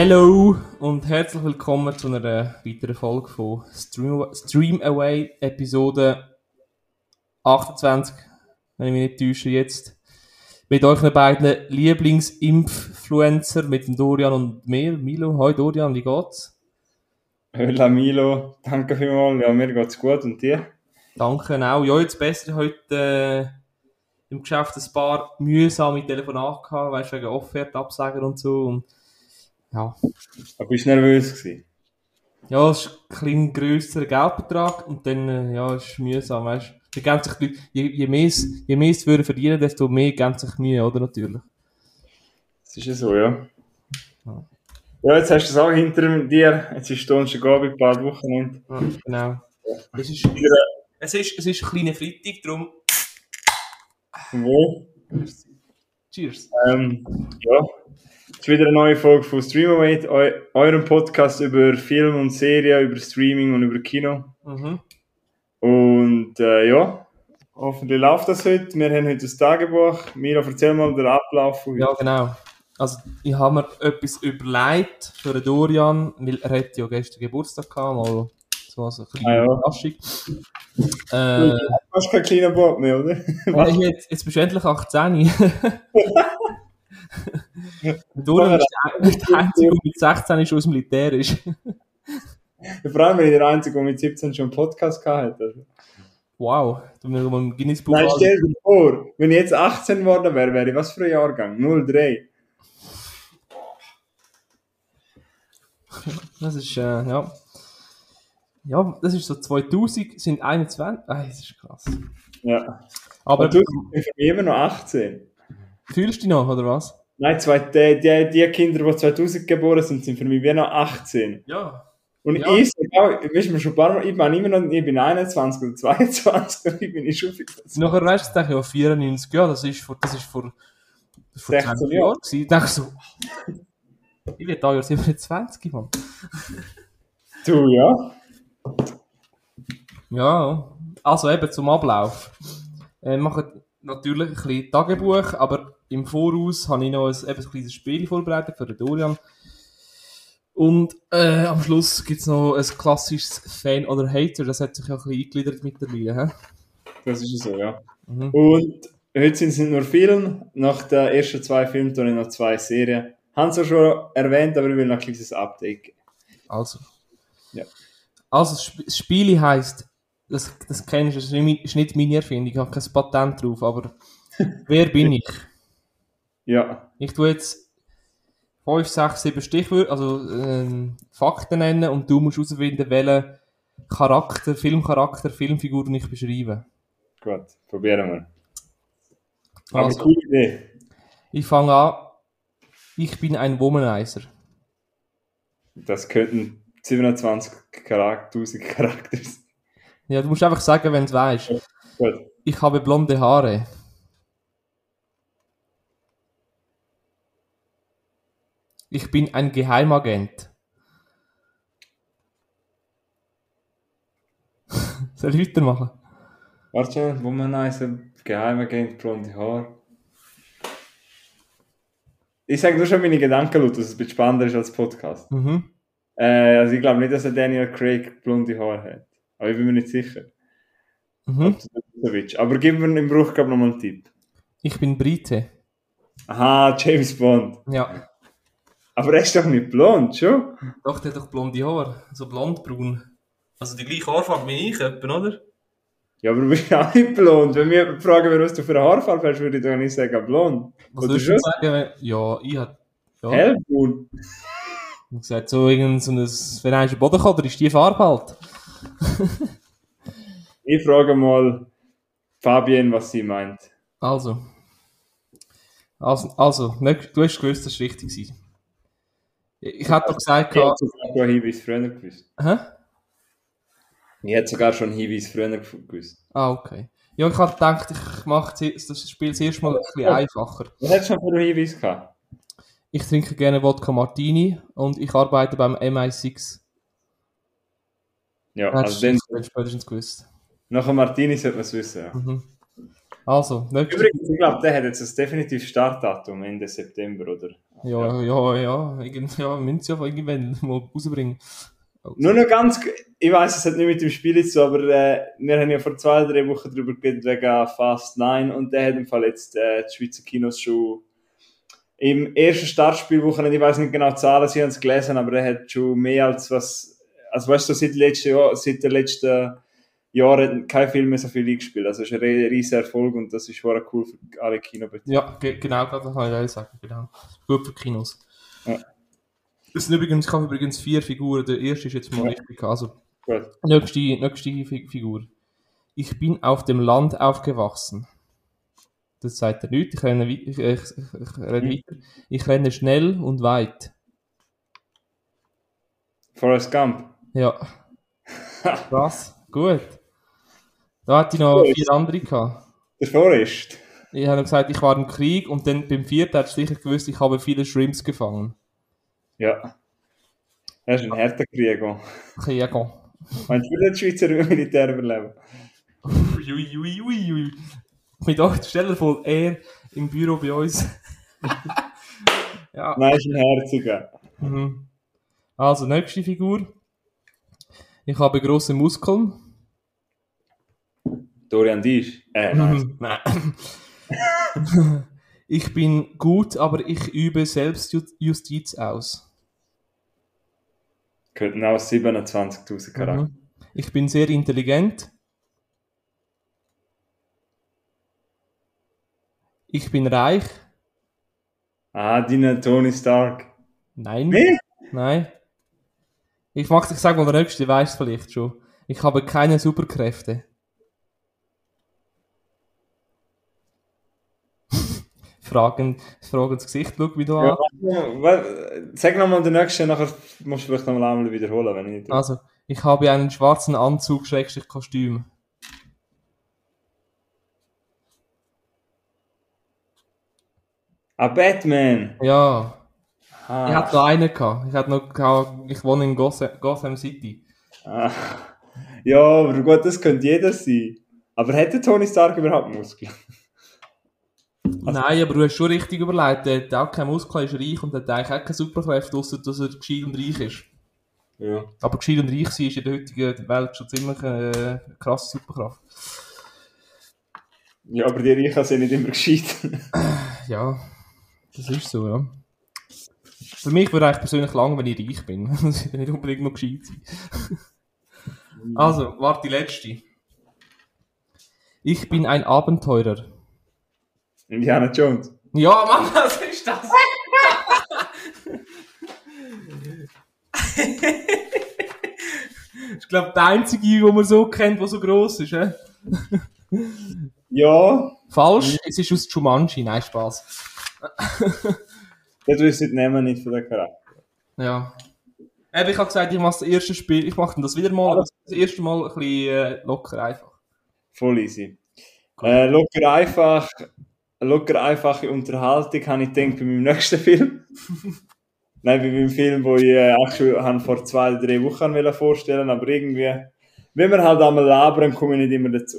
Hallo und herzlich willkommen zu einer weiteren Folge von Stream, Stream Away Episode 28, wenn ich mich nicht täusche jetzt. Mit euren beiden Lieblingsinfluencer, mit dem Dorian und mir. Milo, hi Dorian, wie geht's? Hola Milo, danke vielmals. Ja, mir geht's gut und dir? Danke auch. Ja, jetzt besser heute äh, im Geschäft ein paar mühsame Telefonate gehabt, weißt du, wegen Offerte absagen und so. Und, ja. Aber bist du nervös gewesen? Ja, es ist ein klein grösserer Geldbetrag und dann, äh, ja, es ist mühsam, weißt du. Die geben sich die Leute, je, je mehr es, je mehr es würden verdienen, desto mehr geben sich Mühe, oder? Natürlich. Das ist ja so, ja. Ja. Ja, jetzt hast du es auch hinter dir. Jetzt ist Donnerstagabend, ein paar Wochenende. Ja, genau. Es ist, es ist, es ist ein kleiner Freitag, darum, wo? cheers. Ähm, ja. Jetzt wieder eine neue Folge von Streamaway, eu eurem Podcast über Film und Serien, über Streaming und über Kino. Mhm. Und äh, ja, hoffentlich läuft das heute. Wir haben heute das Tagebuch. Mira, erzähl mal den Ablauf von heute. Ja, genau. Also, ich habe mir etwas überlegt für den Dorian, weil er hat ja gestern Geburtstag gehabt, mal so als eine kleine Ah, ja. Überraschung. Äh, Du hast kein kleiner Bob mehr, oder? Was? Jetzt, jetzt bist du endlich 18. Dorian ist der, der Einzige, der mit 16 schon aus dem Militär ist. Vor allem, ich der Einzige, der mit 17 schon einen Podcast gehabt hat. Wow, du mir mal im Guinness-Buch Nein, an- stell dir vor, wenn ich jetzt 18 geworden wäre, wäre ich was für ein Jahrgang? 03. Das ist, äh, ja. Ja, das ist so 2000, sind 21. Ah, das ist krass. Ja. Aber Aber du bist immer noch 18. fühlst du dich noch, oder was? Nein, zwei, die, die, die Kinder, die 2000 geboren sind, sind für mich wie noch 18. Ja. Und Ja. ich sage auch, weißt du, schon ein paar Mal, ich bin immer noch, ich bin 21 oder 22, ich bin ich schon viel. Nachher weißt du, denke ich, ja, 94, ja, das ist vor, das ist vor, vor 16 20 Jahren. Ich denke so, ich werde da Jahr 27, Mann. Du, ja. Ja, also eben zum Ablauf. Äh, Wir machen natürlich ein bisschen Tagebuch, aber im Voraus habe ich noch ein, eben ein kleines Spiel vorbereitet für den Dorian. Und äh, am Schluss gibt es noch ein klassisches Fan oder Hater, das hat sich ja ein bisschen eingegliedert mittlerweile. He? Das ist so, ja. Mhm. Und heute sind es nicht nur Filme, nach den ersten zwei Filmen tue ich noch zwei Serien. Haben sie schon erwähnt, aber ich will noch ein kleines Update geben. Also. Ja. Also, das Sp- das Spiel heisst, das, das kennst du, das ist nicht meine Erfindung, ich habe kein Patent drauf, aber wer bin ich? Ja, Ich tue jetzt 5, 6, 7 Stichwörter, also ähm, Fakten nennen und du musst herausfinden, welchen Charakter, Filmcharakter, Filmfigur ich beschreibe. gut, probieren wir. Aber Also, coole Idee. ich fange an. Ich bin ein Womanizer. Das könnten 27 Charakter, 1000 Charakter sein. Ja, du musst einfach sagen, wenn du weißt. Gut. Ich habe blonde Haare. Ich bin ein Geheimagent. Soll ich weitermachen? Warte schon, wo man nice Geheimagent, blonde Haar. Ich sage nur schon meine Gedanken laut, dass es ein bisschen spannender ist als Podcast. Mhm. Äh, also ich glaube nicht, dass er Daniel Craig blonde Haare hat. Aber ich bin mir nicht sicher. Mhm. Aber gib mir im Bruch noch mal einen Tipp. Ich bin Brite. Aha, James Bond. Ja. Aber er ist doch nicht blond, schon? Doch, der hat doch blonde Haare. So blondbraun. Also die gleiche Haarfarbe wie ich, etwa, oder? Ja, aber du bist auch nicht blond. Wenn wir fragen, was du für eine Haarfarbe hast, würde ich doch nicht sagen blond. Was Oder würdest du schon? sagen. Ja, ich hab... Ja. Hellbraun. Hab gesagt, so irgend so ein... Wenn einer Bodenkoder ist, die Farbe halt. Ich frage mal Fabienne, was sie meint. Also. Also, also du hast gewusst, dass es richtig war. Ich hätte doch gesagt, Ich hätte sogar schon Hinweis früher gewusst. hä? Ich hätte sogar schon Hinweis früher gewusst. Ah, okay. Ja, ich habe gedacht, ich mache das Spiel das erste Mal ein bisschen einfacher. Was hättest du schon für einen Hinweis gehabt? Ich trinke gerne Wodka Martini und ich arbeite beim MI6. Ja, also dann, du spätestens gewusst. nach dem Martini sollte man es wissen. Ja. Mhm. Also, nächstes Übrigens, ich glaube, der hat jetzt ein definitives Startdatum Ende September, oder? Ja, ja, ja. Irgend, ja, müssen ja irgendwann mal rausbringen. Oh, Nur noch ganz, ich weiß, es hat nicht mit dem Spiel zu, aber äh, wir haben ja vor zwei, drei Wochen darüber geredet wegen Fast 9 und der hat im Fall jetzt äh, die Schweizer Kinos schon im ersten Startspielwochenende, ich weiß nicht genau die Zahlen, sie haben es gelesen, aber er hat schon mehr als was, also weißt du, seit, letzten Jahr, seit den letzten Jahren kein Film mehr so viel eingespielt. Also es ist ein riesiger Erfolg und das ist schon cool für alle Kinobetreiber. Ja, ge genau, das kann ich sagen. Genau. Gut für Kinos. Ja. Es sind übrigens, ich habe übrigens vier Figuren. Der erste ist jetzt mal Ja. richtig. Also, Gut. nächste, nächste Fi- Figur. Ich bin auf dem Land aufgewachsen. Das sagt er nicht. Ich renne, ich, ich, ich, renne Mhm. weiter. Ich renne schnell und weit. Forrest Gump. Ja. Krass. Gut. Da hatte ich noch vier andere gehabt. Der Forrest. Ich habe gesagt, ich war im Krieg und dann beim vierten hat sicher gewusst, ich habe viele Shrimps gefangen. Ja. Er ist ein harter Krieger. Krieger. Meinst du, will das Schweizer Militär überleben? Ui, ui, ui, ui. Ich dachte, stell dir vor, er im Büro bei uns. ja. Nein, ist ein herziger. Mhm. Also, nächste Figur. Ich habe große Muskeln. Dorian Disch. Äh, nein. Nein. ich bin gut, aber ich übe Selbstjustiz aus. Könnten auch 27.000 Charakter. Mhm. Ich bin sehr intelligent. Ich bin reich. Ah, deine Tony Stark. Nein. Wie? Nein. Ich mag ich sag mal der nächste, weiß vielleicht schon. Ich habe keine Superkräfte. Fragen, Fragen ins Gesicht, schau wie du Ja, an. wa- Sag nochmal den nächsten, nachher musst du vielleicht nochmal einmal wiederholen, wenn ich nicht. Also, ich habe einen schwarzen Anzug, Schrägstrich Kostüm. Ah, Batman! Ja, Ah, ich hatte noch einen gehabt. Ich hatte noch gehabt, ich wohne in Gotham, Gotham City. ah. Ja, aber gut, das könnte jeder sein. Aber hätte Tony Stark überhaupt Muskeln? Nein, aber du hast schon richtig überlegt. Der hat auch keinen Muskel, ist reich und hat eigentlich auch keine Superkräfte, außer dass er gescheit und reich ist. Ja. Aber gescheit und reich sein ist in der heutigen Welt schon ziemlich eine äh, krasse Superkraft. Ja, aber die Reichen sind nicht immer gescheit. Ja, das ist so, ja. Für mich würde eigentlich persönlich lang, wenn ich reich bin. Das ist nicht unbedingt noch gescheit sein. Also, warte, die letzte. Ich bin ein Abenteurer. Indiana Jones. Ja, Mann, was ist das? ich glaube, der einzige, den man so kennt, der so gross ist. He? Ja, Falsch, es ist aus Jumanji, nein, Spaß. das wüsste ich nehmen nicht von der Charakter. Ja. Eben, ich habe gesagt, ich mache das erste Spiel, ich mache das wieder mal, aber das erste Mal ein bisschen äh, locker einfach. Voll easy. Äh, locker einfach, locker einfache Unterhaltung habe ich gedacht bei meinem nächsten Film. Nein, bei meinem Film, wo ich äh, auch schon han vor zwei, drei Wochen vorstellen aber irgendwie, wenn wir halt einmal labern, komme ich nicht immer dazu.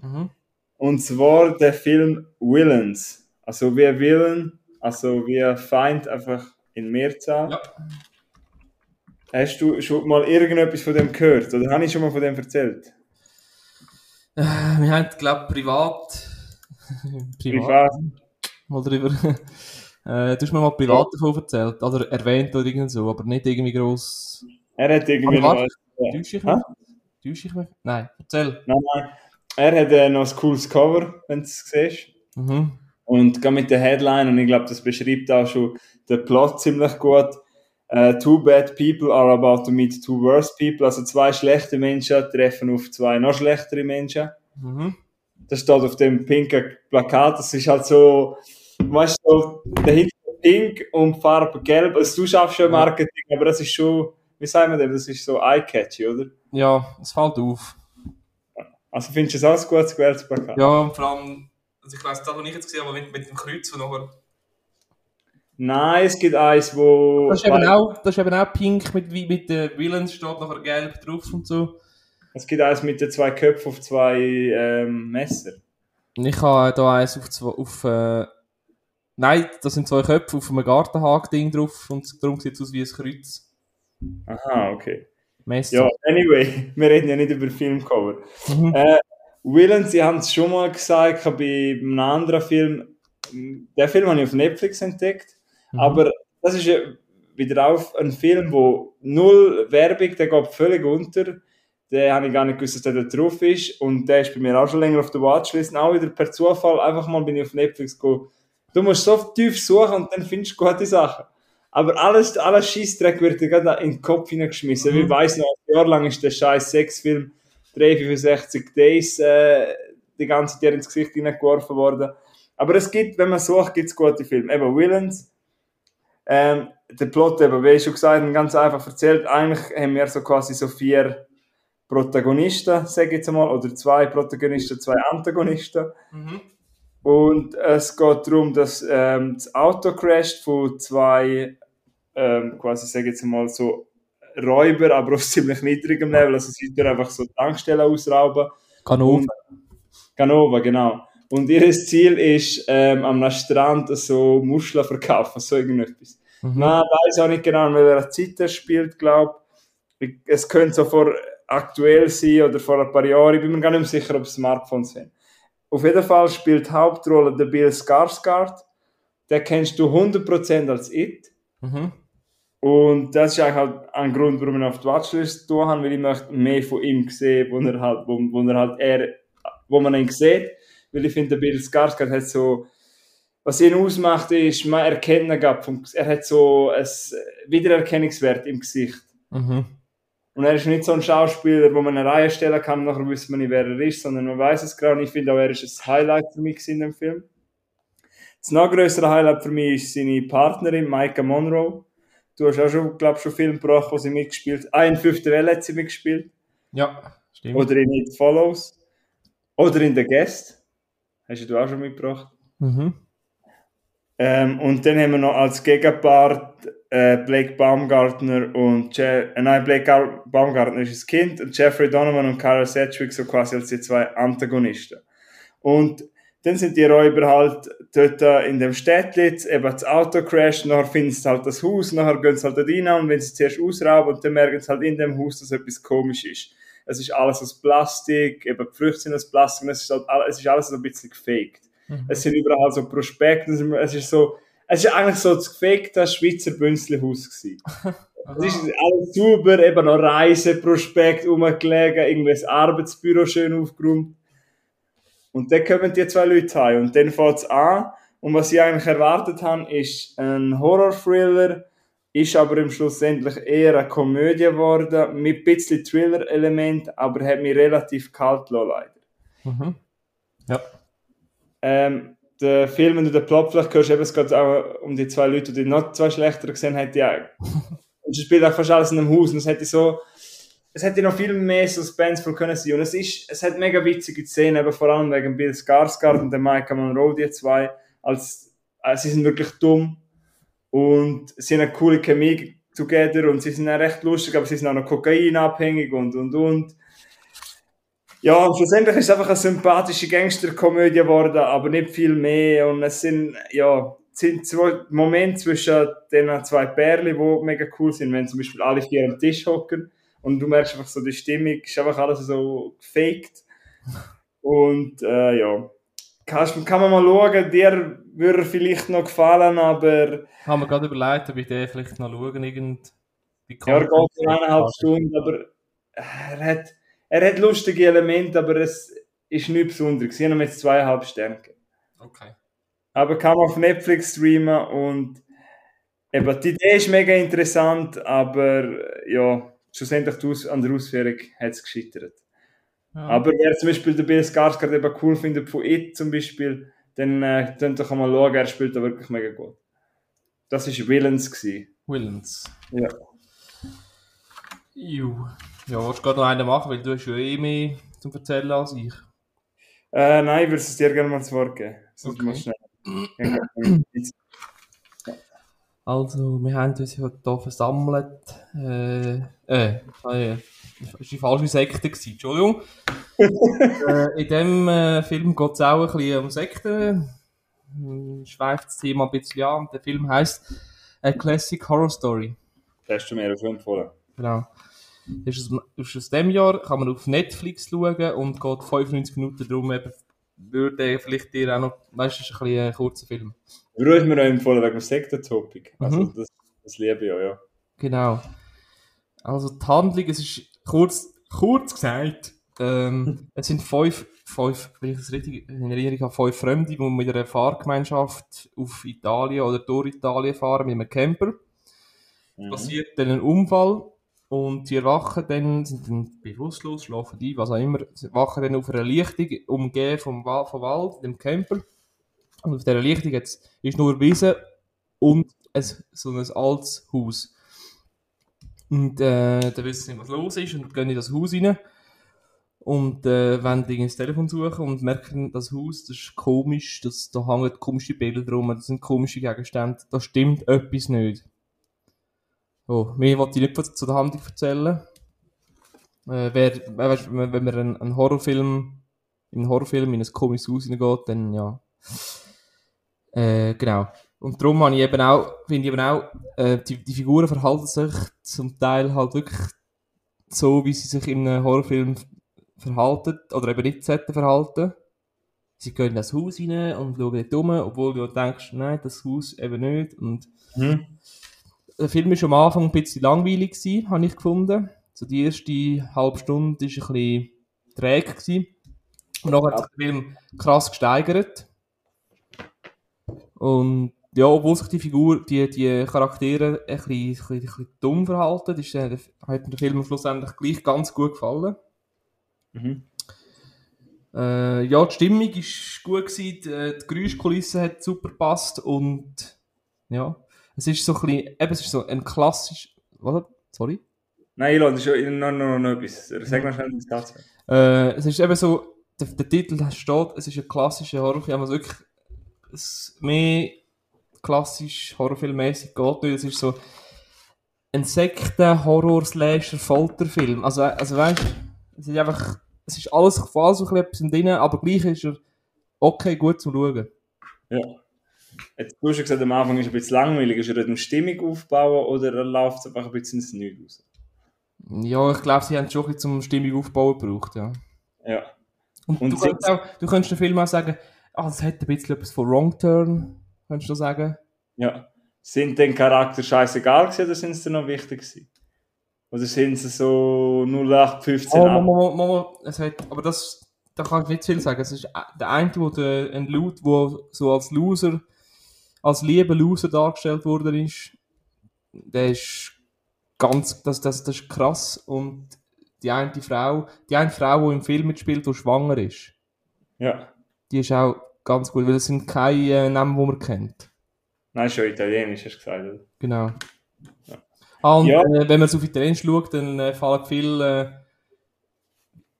Mhm. Und zwar der Film Villains. Also wie Villain, also wie Feind einfach in Mehrzahl. Ja. Hast du schon mal irgendetwas von dem gehört? Oder habe ich schon mal von dem erzählt? Äh, wir haben, glaube privat, privat, mal drüber, äh, du hast mir mal privat davon erzählt, oder erwähnt oder irgend so, aber nicht irgendwie gross. Er hat irgendwie Aber noch, warte. Ja. Täusche ich mich? Täusche ich mich? Nein, erzähl. nein, nein. Er hat äh, noch ein cooles Cover, wenn du es siehst. Mhm. Und gerade mit der Headline, und ich glaube, das beschreibt auch schon den Plot ziemlich gut. Äh, two bad people are about to meet two worse people. Also zwei schlechte Menschen treffen auf zwei noch schlechtere Menschen. Mhm. Das steht auf dem pinken Plakat. Das ist halt so, weißt du, Hintergrund pink und Farbe gelb. Also du schaffst schon Marketing, aber das ist schon, wie sagen wir dem, das ist so eye-catchy, oder? Ja, es fällt auf. Also findest du es auch ein gutes gewähltes Plakat? Ja, und vor allem, also ich weiss, das, was ich jetzt gesehen habe, mit, mit dem Kreuz, wo nachher... Nein, es gibt eins, wo... Das ist eben auch, das ist eben auch pink, mit, mit den Villains steht nachher gelb drauf und so. Es gibt eins mit den zwei Köpfen auf zwei ähm, Messer. Ich habe da eins auf, zwei, auf äh, Nein, das sind zwei Köpfe auf einem Gartenhag-Ding drauf und darum sieht es aus wie ein Kreuz. Aha, okay. Messer. Ja, anyway, wir reden ja nicht über Filmcover. Mhm. Äh, Villains, Sie haben es schon mal gesagt, bei einem anderen Film, den Film habe ich auf Netflix entdeckt, Mhm. aber das ist ja wieder auf ein Film, wo null Werbung, der geht völlig unter. Den habe ich gar nicht gewusst, dass der da drauf ist. Und der ist bei mir auch schon länger auf der Watchlist. Und auch wieder per Zufall, einfach mal bin ich auf Netflix gegangen. Du musst so tief suchen und dann findest du gute Sachen. Aber alles, alles Scheissdreck wird dir gerade in den Kopf hineingeschmissen. Mhm. Ich weiss noch, ein Jahr lang ist der scheiß Sexfilm 365 Days äh, die ganze Zeit ins Gesicht hineingeworfen worden. Aber es gibt, wenn man sucht, gibt es gute Filme. Eben Villains. Ähm, der Plot, eben, wie ich schon gesagt habe, ganz einfach erzählt. Eigentlich haben wir so quasi so vier Protagonisten, sage ich jetzt mal, oder zwei Protagonisten, zwei Antagonisten. Mhm. Und es geht darum, dass ähm, das Auto crasht von zwei, ähm, quasi, sage ich jetzt mal, so Räuber, aber auf ziemlich niedrigem Level. Also sie tun einfach so Tankstellen ausrauben. Kanon. Canova, genau. Und ihr Ziel ist, ähm, am Strand so Muscheln verkaufen, so irgendetwas. Mhm. Nein, weiß auch nicht genau, in welcher Zeit er spielt, glaube ich. Es könnte so vor aktuell sein oder vor ein paar Jahren. Ich bin mir gar nicht mehr sicher, ob es Smartphones sind. Auf jeden Fall spielt die Hauptrolle der Bill Skarsgård. Den kennst du 100% als It. Mhm. Und das ist eigentlich halt ein Grund, warum ich ihn auf die Watchlist tun habe, weil ich möchte mehr von ihm sehen, wo er halt, wo, wo er halt er, wo man ihn sieht. Weil ich finde, der Bill Skarsgård hat so, was ihn ausmacht, ist, man erkennt ihn er hat so ein Wiedererkennungswert im Gesicht. Mhm. Und er ist nicht so ein Schauspieler, wo man eine Reihe stellen kann, nachher wissen wir nicht, wer er ist, sondern man weiß es gerade. Und ich finde auch, er ist ein Highlight für mich in dem Film. Das noch größere Highlight für mich ist seine Partnerin, Micah Monroe. Du hast auch schon, glaube schon Film gebracht, wo sie mitgespielt Ah, in Fünfte Welle hat sie mitgespielt. Ja, stimmt. Oder in It Follows. Oder in The Guest. Hast du auch schon mitgebracht. Mhm. Ähm, und dann haben wir noch als Gegenpart äh, Blake Baumgartner und Je äh, nein, Blake Gar Baumgartner ist das Kind und Jeffrey Donovan und Carol Sedgwick so quasi als die zwei Antagonisten. Und dann sind die Räuber halt dort in dem Städtchen, eben das Auto crasht, nachher finden sie halt das Haus, nachher gehen sie halt dort rein und wenn sie zuerst ausrauben und dann merken sie halt in dem Haus, dass etwas komisch ist. Es ist alles aus Plastik, eben die Früchte sind aus Plastik, es ist, halt, all- es ist alles so ein bisschen gefaked. Mhm. Es sind überall so Prospekte, es ist- so, es ist eigentlich so das gefakte Schweizer Bünzlihaus gewesen. Es ist alles sauber, eben noch Reiseprospekt rumgelegen, irgendwie das Arbeitsbüro schön aufgeräumt. Und dann kommen die zwei Leute heim und dann fängt es an. Und was ich eigentlich erwartet habe, ist ein Horror-Thriller, ist aber im Schlussendlich eher eine Komödie geworden, mit ein bisschen Thriller-Element, aber hat mich relativ kalt gelassen, leider. Mhm. Ja. Ähm, der Film, wenn du den Plot vielleicht hörst, eben, es geht auch um die zwei Leute, die noch zwei schlechter gesehen haben, ja. Und es spielt auch fast alles in einem Haus und es hätte so, es hätte noch viel mehr Suspenseful können sein. Und es ist, es hat mega witzige Szenen, eben vor allem wegen Bill Skarsgård und der Micah Monroe, die zwei, als, äh, sie sind wirklich dumm und sie haben eine coole Chemie together und sie sind auch recht lustig, aber sie sind auch noch kokainabhängig und, und, und. Ja, und schlussendlich ist es einfach eine sympathische Gangsterkomödie geworden, aber nicht viel mehr. Und es sind, ja, es sind zwei Momente zwischen den zwei Pärchen, die mega cool sind, wenn zum Beispiel alle vier am Tisch hocken und du merkst einfach so, die Stimmung ist einfach alles so gefaked. Und äh, ja, Kannst, kann man mal schauen, dir würde vielleicht noch gefallen, aber Haben wir gerade überlegt, ob ich den vielleicht noch schauen, irgend... ja, er geht eineinhalb Stunden, aber er hat, er hat lustige Elemente, aber es ist nicht besonders. Ich habe ihm jetzt zweieinhalb Sterne gegeben. Okay. Aber kann man auf Netflix streamen und eben, die Idee ist mega interessant, aber ja, schlussendlich die an der Ausführung hat es gescheitert. Ja. Aber wer zum Beispiel den Bill Skarsgård eben cool findet von It zum Beispiel, dann äh, könnt doch mal schauen, er spielt da wirklich mega gut. Das war. Gewesen. Willens. Ja. Ju. Ja, willst du gerade noch einen machen, weil du hast ja eh mehr zum Erzählen als ich. Äh, nein, ich würde es dir gerne mal zu Wort geben. Sonst Okay. schnell. Also, wir haben uns heute hier versammelt. Äh, äh, äh, das war die falsche Sekte, gewesen, Entschuldigung. äh, in dem äh, Film geht es auch ein bisschen um Sekten. hm, schweift das Thema ein bisschen an. Der Film heißt A Classic Horror Story. Das hast du mir schon empfohlen. Genau. Ist aus, ist aus dem Jahr, kann man auf Netflix schauen und geht 95 Minuten darum, eben, würde vielleicht dir auch noch, weißt du, ist ein bisschen ein kurzer Film. Du hast mir auch empfohlen wegen dem Sektor-Topic. Also, Mhm. das, das liebe ich auch, ja. Genau. Also die Handlung, es ist kurz, kurz gesagt, ähm, es sind fünf, fünf, wenn ich das richtig in Erinnerung habe, fünf Fremde, die mit einer Fahrgemeinschaft auf Italien oder durch Italien fahren mit einem Camper. Mhm. passiert dann ein Unfall und die erwachen dann, sind dann bewusstlos, schlafen ein, was auch immer, sie wachen dann auf einer Lichtung, umgeben vom, vom Wald, dem Camper. Und auf dieser Lichtung jetzt ist nur Wiese und ein, so ein altes Haus. Und äh, dann wissen sie nicht, was los ist und gehen in das Haus rein und äh, irgendwie ins Telefon suchen und merken, das Haus, das ist komisch, das, da hängen komische Bilder drum, das sind komische Gegenstände, da stimmt etwas nicht. Oh, mehr wollte ich nicht zu der Handlung erzählen. Äh, wer, weißt, wenn wenn man einen, Horrorfilm, in einen Horrorfilm in ein komisches Haus hineingeht, dann ja. Äh, genau. Und darum habe ich eben auch, finde ich eben auch, äh, die, die Figuren verhalten sich zum Teil halt wirklich so, wie sie sich in einem Horrorfilm verhalten, oder eben nicht sollten verhalten. Sie gehen in das Haus rein und schauen nicht um, obwohl du denkst, nein, das Haus eben nicht. Und Mhm. Der Film war am Anfang ein bisschen langweilig, gewesen, habe ich gefunden. So die erste halbe Stunde war ein bisschen träge. Gewesen. Und dann hat sich der Film krass gesteigert. Und ja, obwohl sich die Figur, die, die Charaktere ein bisschen, ein bisschen, ein bisschen dumm verhalten, ist, äh, hat mir der Film schlussendlich gleich ganz gut gefallen. Mhm. Äh, ja, die Stimmung ist gut gewesen, die, die Geräuschkulisse hat super gepasst und ja, es ist so ein bisschen, eben, es ist so ein klassisch, was? Sorry? Nein, Elon, das ist ja noch, noch, noch etwas. Sag mal schnell den Satz. Äh, es ist eben so, der, der Titel steht, es ist ein klassischer Horrorfilm, also wirklich, mehr klassisch Horrorfilmmäßig geht nicht, es ist so ein Sekten-Horror-Slasher-Folterfilm, also, also weißt du, es ist einfach, es ist alles, alles so ein bisschen drin, aber gleich ist er okay, gut zum Schauen. Ja. Jetzt, du hast ja gesagt, am Anfang ist es ein bisschen langweilig. Ist er eine Stimmung aufbauen oder läuft es einfach ein bisschen ins Nichts raus? Ja, ich glaube, sie haben schon ein bisschen zum Stimmung aufbauen gebraucht, ja. Ja. Und, Und du, könntest auch, du könntest den Film auch sagen, ah, das hat ein bisschen etwas von Wrong Turn, könntest du sagen. ja. Sind den Charakter scheißegal gewesen oder sind sie noch wichtig gewesen? Oder sind sie so 0815 Oh? Mama, Mama, es hat, aber das, da kann ich nicht viel sagen. Es ist äh, der eine, wo der, ein Loot, wo so als Loser, als lieber Loser dargestellt worden ist, der ist ganz, das, das, das ist krass. Und die eine Frau, die eine Frau, die im Film mitspielt, die schwanger ist, Ja. die ist auch ganz gut, weil es sind keine äh, Namen, die man kennt. Nein, schon italienisch, hast du gesagt. Oder? Genau. Ah, und Ja. äh, wenn man auf Italienisch schaut, dann äh, fallen viel äh,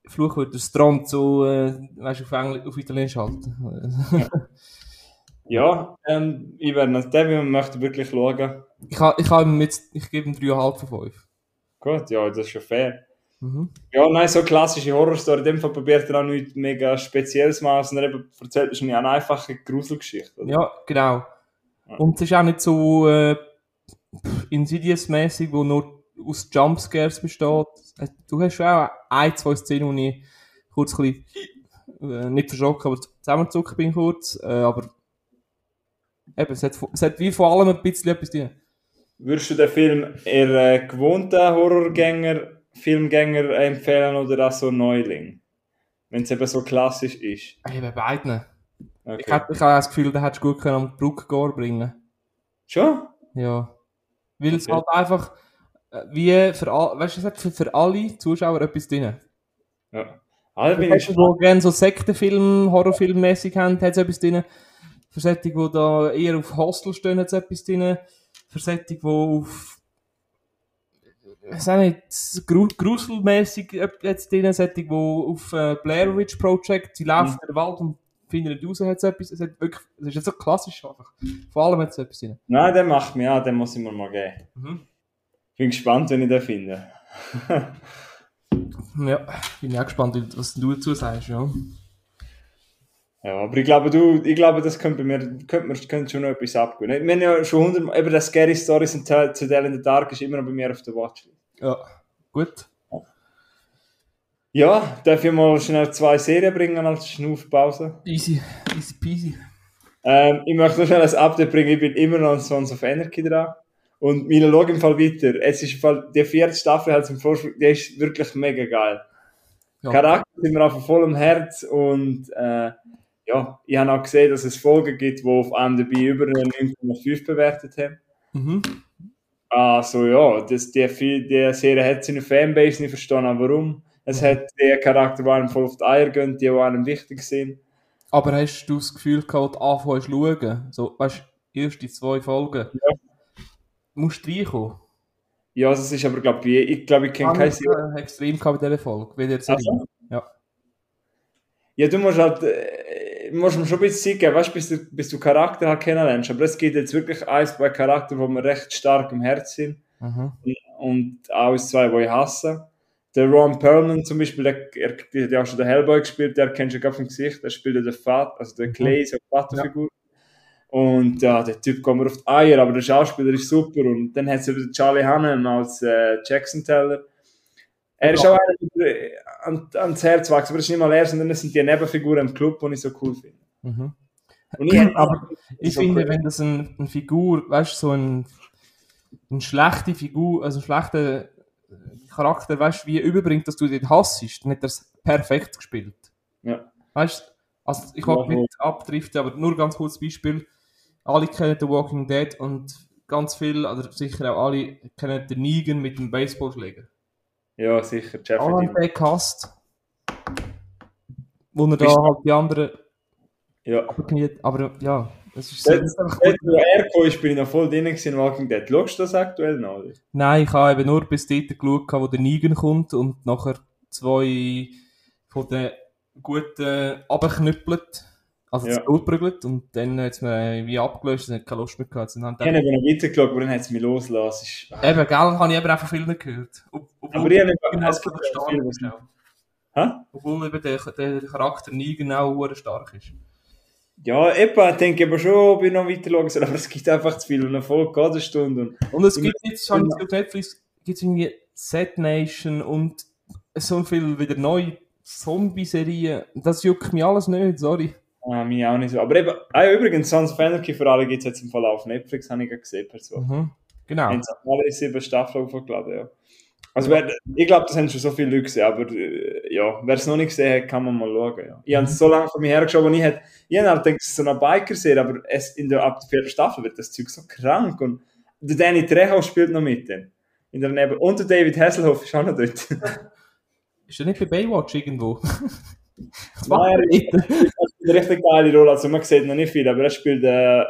Fluchwörter Strand so, äh, weißt du, auf, auf Italienisch halt. Ja, ähm, ich werde das Devin möchte wirklich schauen. ich ha, ich, ha ihm jetzt, ich gebe ihm 3,5 von 5. Gut, ja, das ist schon fair. Mhm. Ja, nein, so klassische Horrorstory. In dem Fall probiert er auch nichts mega Spezielles machen, sondern eben erzählt wahrscheinlich eine einfache Gruselgeschichte. Oder? Ja, genau. Ja. Und es ist auch nicht so äh, Insidious-mäßig, wo nur aus Jumpscares besteht. Äh, Du hast schon auch ein, zwei Szenen, wo ich kurz ein bisschen, äh, nicht verschrocken, aber zusammengezuckt bin kurz. Äh, aber eben, es hat, es hat wie vor allem ein bisschen etwas drin. Würdest du den Film eher äh, gewohnten Horrorgänger, Filmgänger empfehlen oder auch so Neuling? Wenn es eben so klassisch ist. Eben beiden. Ich Okay. ich habe das Gefühl, da hättest du gut können am Brücke bringen Schon? Ja. Weil es Okay. halt einfach äh, wie für, all, weißt es hat für, für alle Zuschauer etwas drin. Ja. Also bin ich die gerne so Sektenfilm, Horrorfilmmäßig haben, hat es etwas drin. Für solche, die da eher auf Hostel stehen, hat es etwas drin. Für solche, die auf ich weiß nicht, gru gruselmäßig jetzt drin, solche, die auf äh, Blair Witch Project, sie laufen Mhm. in den Wald und finden nicht raus, hat es etwas, es hat wirklich, es ist jetzt so klassisch einfach. Vor allem hat es etwas drin. Nein, der macht mich an, den muss ich mir mal geben. Mhm. Bin gespannt, wenn ich den finde. Ja, bin ich auch gespannt, was du dazu sagst, ja. Ja, aber ich glaube, du, ich glaube, das könnte bei mir, könnte man, könnte schon noch etwas abgehen. Wir haben ja schon hundert, eben das Scary Stories und Tell to Tell in the Dark ist immer noch bei mir auf der Watchlist. Ja, gut. Ja, darf ich mal schnell zwei Serien bringen als Schnaufpause? Easy, easy peasy. Ähm, ich möchte noch schnell ein Update bringen, ich bin immer noch an Sons of Anarchy dran. Und meine Log im Fall weiter. Es ist im Fall, die vierte Staffel halt zum Vorsprung, die ist wirklich mega geil. Ja. Charakter sind mir auf vollem Herz und äh, ja, ich habe auch gesehen, dass es Folgen gibt, die auf IMDb über eine 9,5 bewertet haben. Mhm. Also ja, das, die, die Serie hat seine Fanbase nicht verstanden, warum. Es hat die Charakter, die einem voll auf die Eier gehen, die, die einem wichtig sind. Aber hast du das Gefühl gehabt, anfangen zu schauen? So, weißt du, erste zwei Folgen. Ja. Musst du reinkommen. Ja, das ist aber, glaube ich, ich glaube, ich kenne keine Serie. extrem gehabt bei dieser Folge. Wie der Serie. Also? Ja. Ja, du musst halt, äh, musst mir schon ein bisschen Zeit geben, weißt, bis du, bis du Charakter halt kennenlernst. Aber es gibt jetzt wirklich ein, zwei Charakter, die mir recht stark im Herz sind. Mhm. Und auch zwei, die ich hasse. Der Ron Perlman zum Beispiel, der, er, der hat ja auch schon den Hellboy gespielt, der kennst du gerade vom Gesicht, der spielt ja den Vater, also der Clay, so eine Vaterfigur. Und ja, der Typ kommt mir auf die Eier, aber der Schauspieler ist super. Und dann hat es Charlie Hunnam als äh, Jackson Teller. Er ist Ja. auch einer, der an, ans Herz wächst, aber das ist nicht mal er, sondern das sind die Nebenfiguren im Club, die ich so cool finde. Mhm. Ich, Aber ich so finde, cool. wenn das ein, eine Figur, weißt du, so ein, eine schlechte Figur, also einen schlechten Charakter, weißt du, wie überbringt, dass du den hassest, dann hat er es perfekt gespielt. Ja. Weißt du, also ich Ja, habe nicht abdriften, aber nur ganz kurzes Beispiel. Alle kennen The Walking Dead und ganz viele, oder sicher auch alle, kennen den Negan mit dem Baseballschläger. Ja, sicher, Jeffrey Dean. haben den gehasst. Wo er da Bist- halt die anderen Ja. abkniet. Aber ja, es ist, so, Dort, ist einfach dort, wo er ist, bin ich noch voll drin gewesen in Walking Dead. Schaust du das aktuell noch? Oder? Nein, ich habe eben nur bis dort geschaut, wo der Negan kommt und nachher zwei von den Guten abgeknüppelt, also Ja. zurückgeprügelt und dann hat es mir wie abgelöst und hat keine Lust mehr gehabt. Und dann Ich habe eben noch weitergeschaut, aber dann hat es mich losgelassen. Eben, gell, habe ich eben einfach viel nicht gehört. Obwohl Aber ich habe nicht- auch. Hä? Obwohl eben der, der Charakter auch verdammt stark ist. Ja, etwa denke ich aber schon, ob ich noch weiter schauen soll, aber es gibt einfach zu viel und eine Folge geht eine Stunde. Und Und es gibt jetzt, habe ich auf Netflix, gibt es irgendwie Set Nation und so viel wieder neue Zombie-Serien. Das juckt mich alles nicht, sorry. ah, mich auch nicht so. Aber eben, ah, übrigens, Sons of Anarchy für alle gibt es jetzt im Fall auf Netflix, habe ich gesehen. Per. Mhm. Genau. Sie alle sieben Staffeln aufgeladen, ja. Also, wer, ich glaube, das haben schon so viele Leute gesehen, aber äh, ja, wer es noch nicht gesehen hat, kann man mal schauen. Ja. Ich habe es so lange von mir hergeschaut, und ich hätte, ich habe halt gedacht, es ist so eine Biker-Serie, aber es, in der, ab der vierten Staffel wird das Zeug so krank und der Danny Trejo spielt noch mit. Dann. In der Neben und der David Hasselhoff ist auch noch dort. Ist er nicht bei Baywatch irgendwo? Nein, er ist eine richtig geile Rolle. Also man sieht noch nicht viel, aber er spielt äh,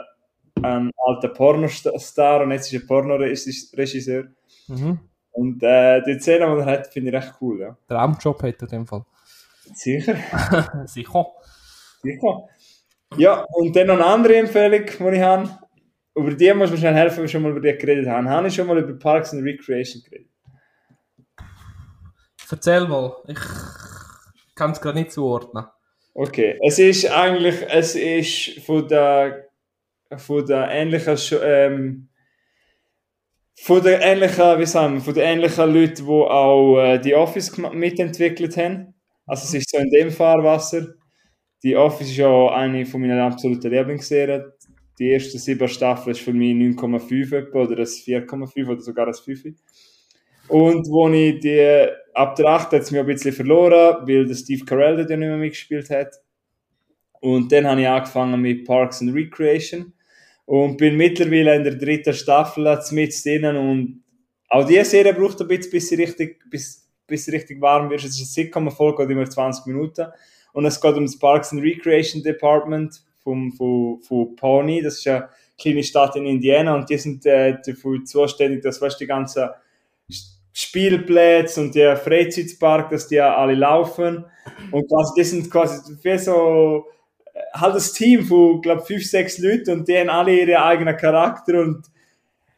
einen alten Pornostar und jetzt ist er Pornoregisseur. Mhm. Und äh, die Szene, die er hat, finde ich recht cool. Ja. Traumjob hat er in dem Fall. Sicher, Sicher. sicher. Ja, und dann noch eine andere Empfehlung, die ich habe. Über die muss man schnell helfen, wenn wir schon mal über die geredet haben. Habe ich schon mal über Parks and Recreation geredet? Erzähl mal. Ich kann es gerade nicht zuordnen. Okay, es ist eigentlich, es ist von der, von der ähnlichen, ähm, von der ähnlichen, wie sagen wir, von den ähnlichen Leuten, die auch äh, Office mitentwickelt haben. Also es ist so in dem Fahrwasser. Die Office ist ja eine von meinen absoluten Lieblingsserien. Die ersten sieben Staffeln ist für mich 9,5 etwa, oder ein 4,5 oder sogar ein 5. Und wo ich die, ab der 8 hat es mich ein bisschen verloren, weil der Steve Carell ja nicht mehr mitgespielt hat. Und dann habe ich angefangen mit Parks and Recreation und bin mittlerweile in der dritten Staffel mit drinnen und auch diese Serie braucht ein bisschen, bis sie richtig, bis, bis sie richtig warm wird. Es ist eine Sitcom-Folge, geht immer 20 Minuten. Und es geht um das Parks and Recreation Department vom, von, von Pawnee. Das ist eine kleine Stadt in Indiana und die sind äh, dafür zuständig, dass weißt, die ganzen Spielplätze und der Freizeitpark, dass die alle laufen. Und quasi, die sind quasi wie so halt das Team von, glaube fünf, sechs Leuten und die haben alle ihre eigenen Charakter und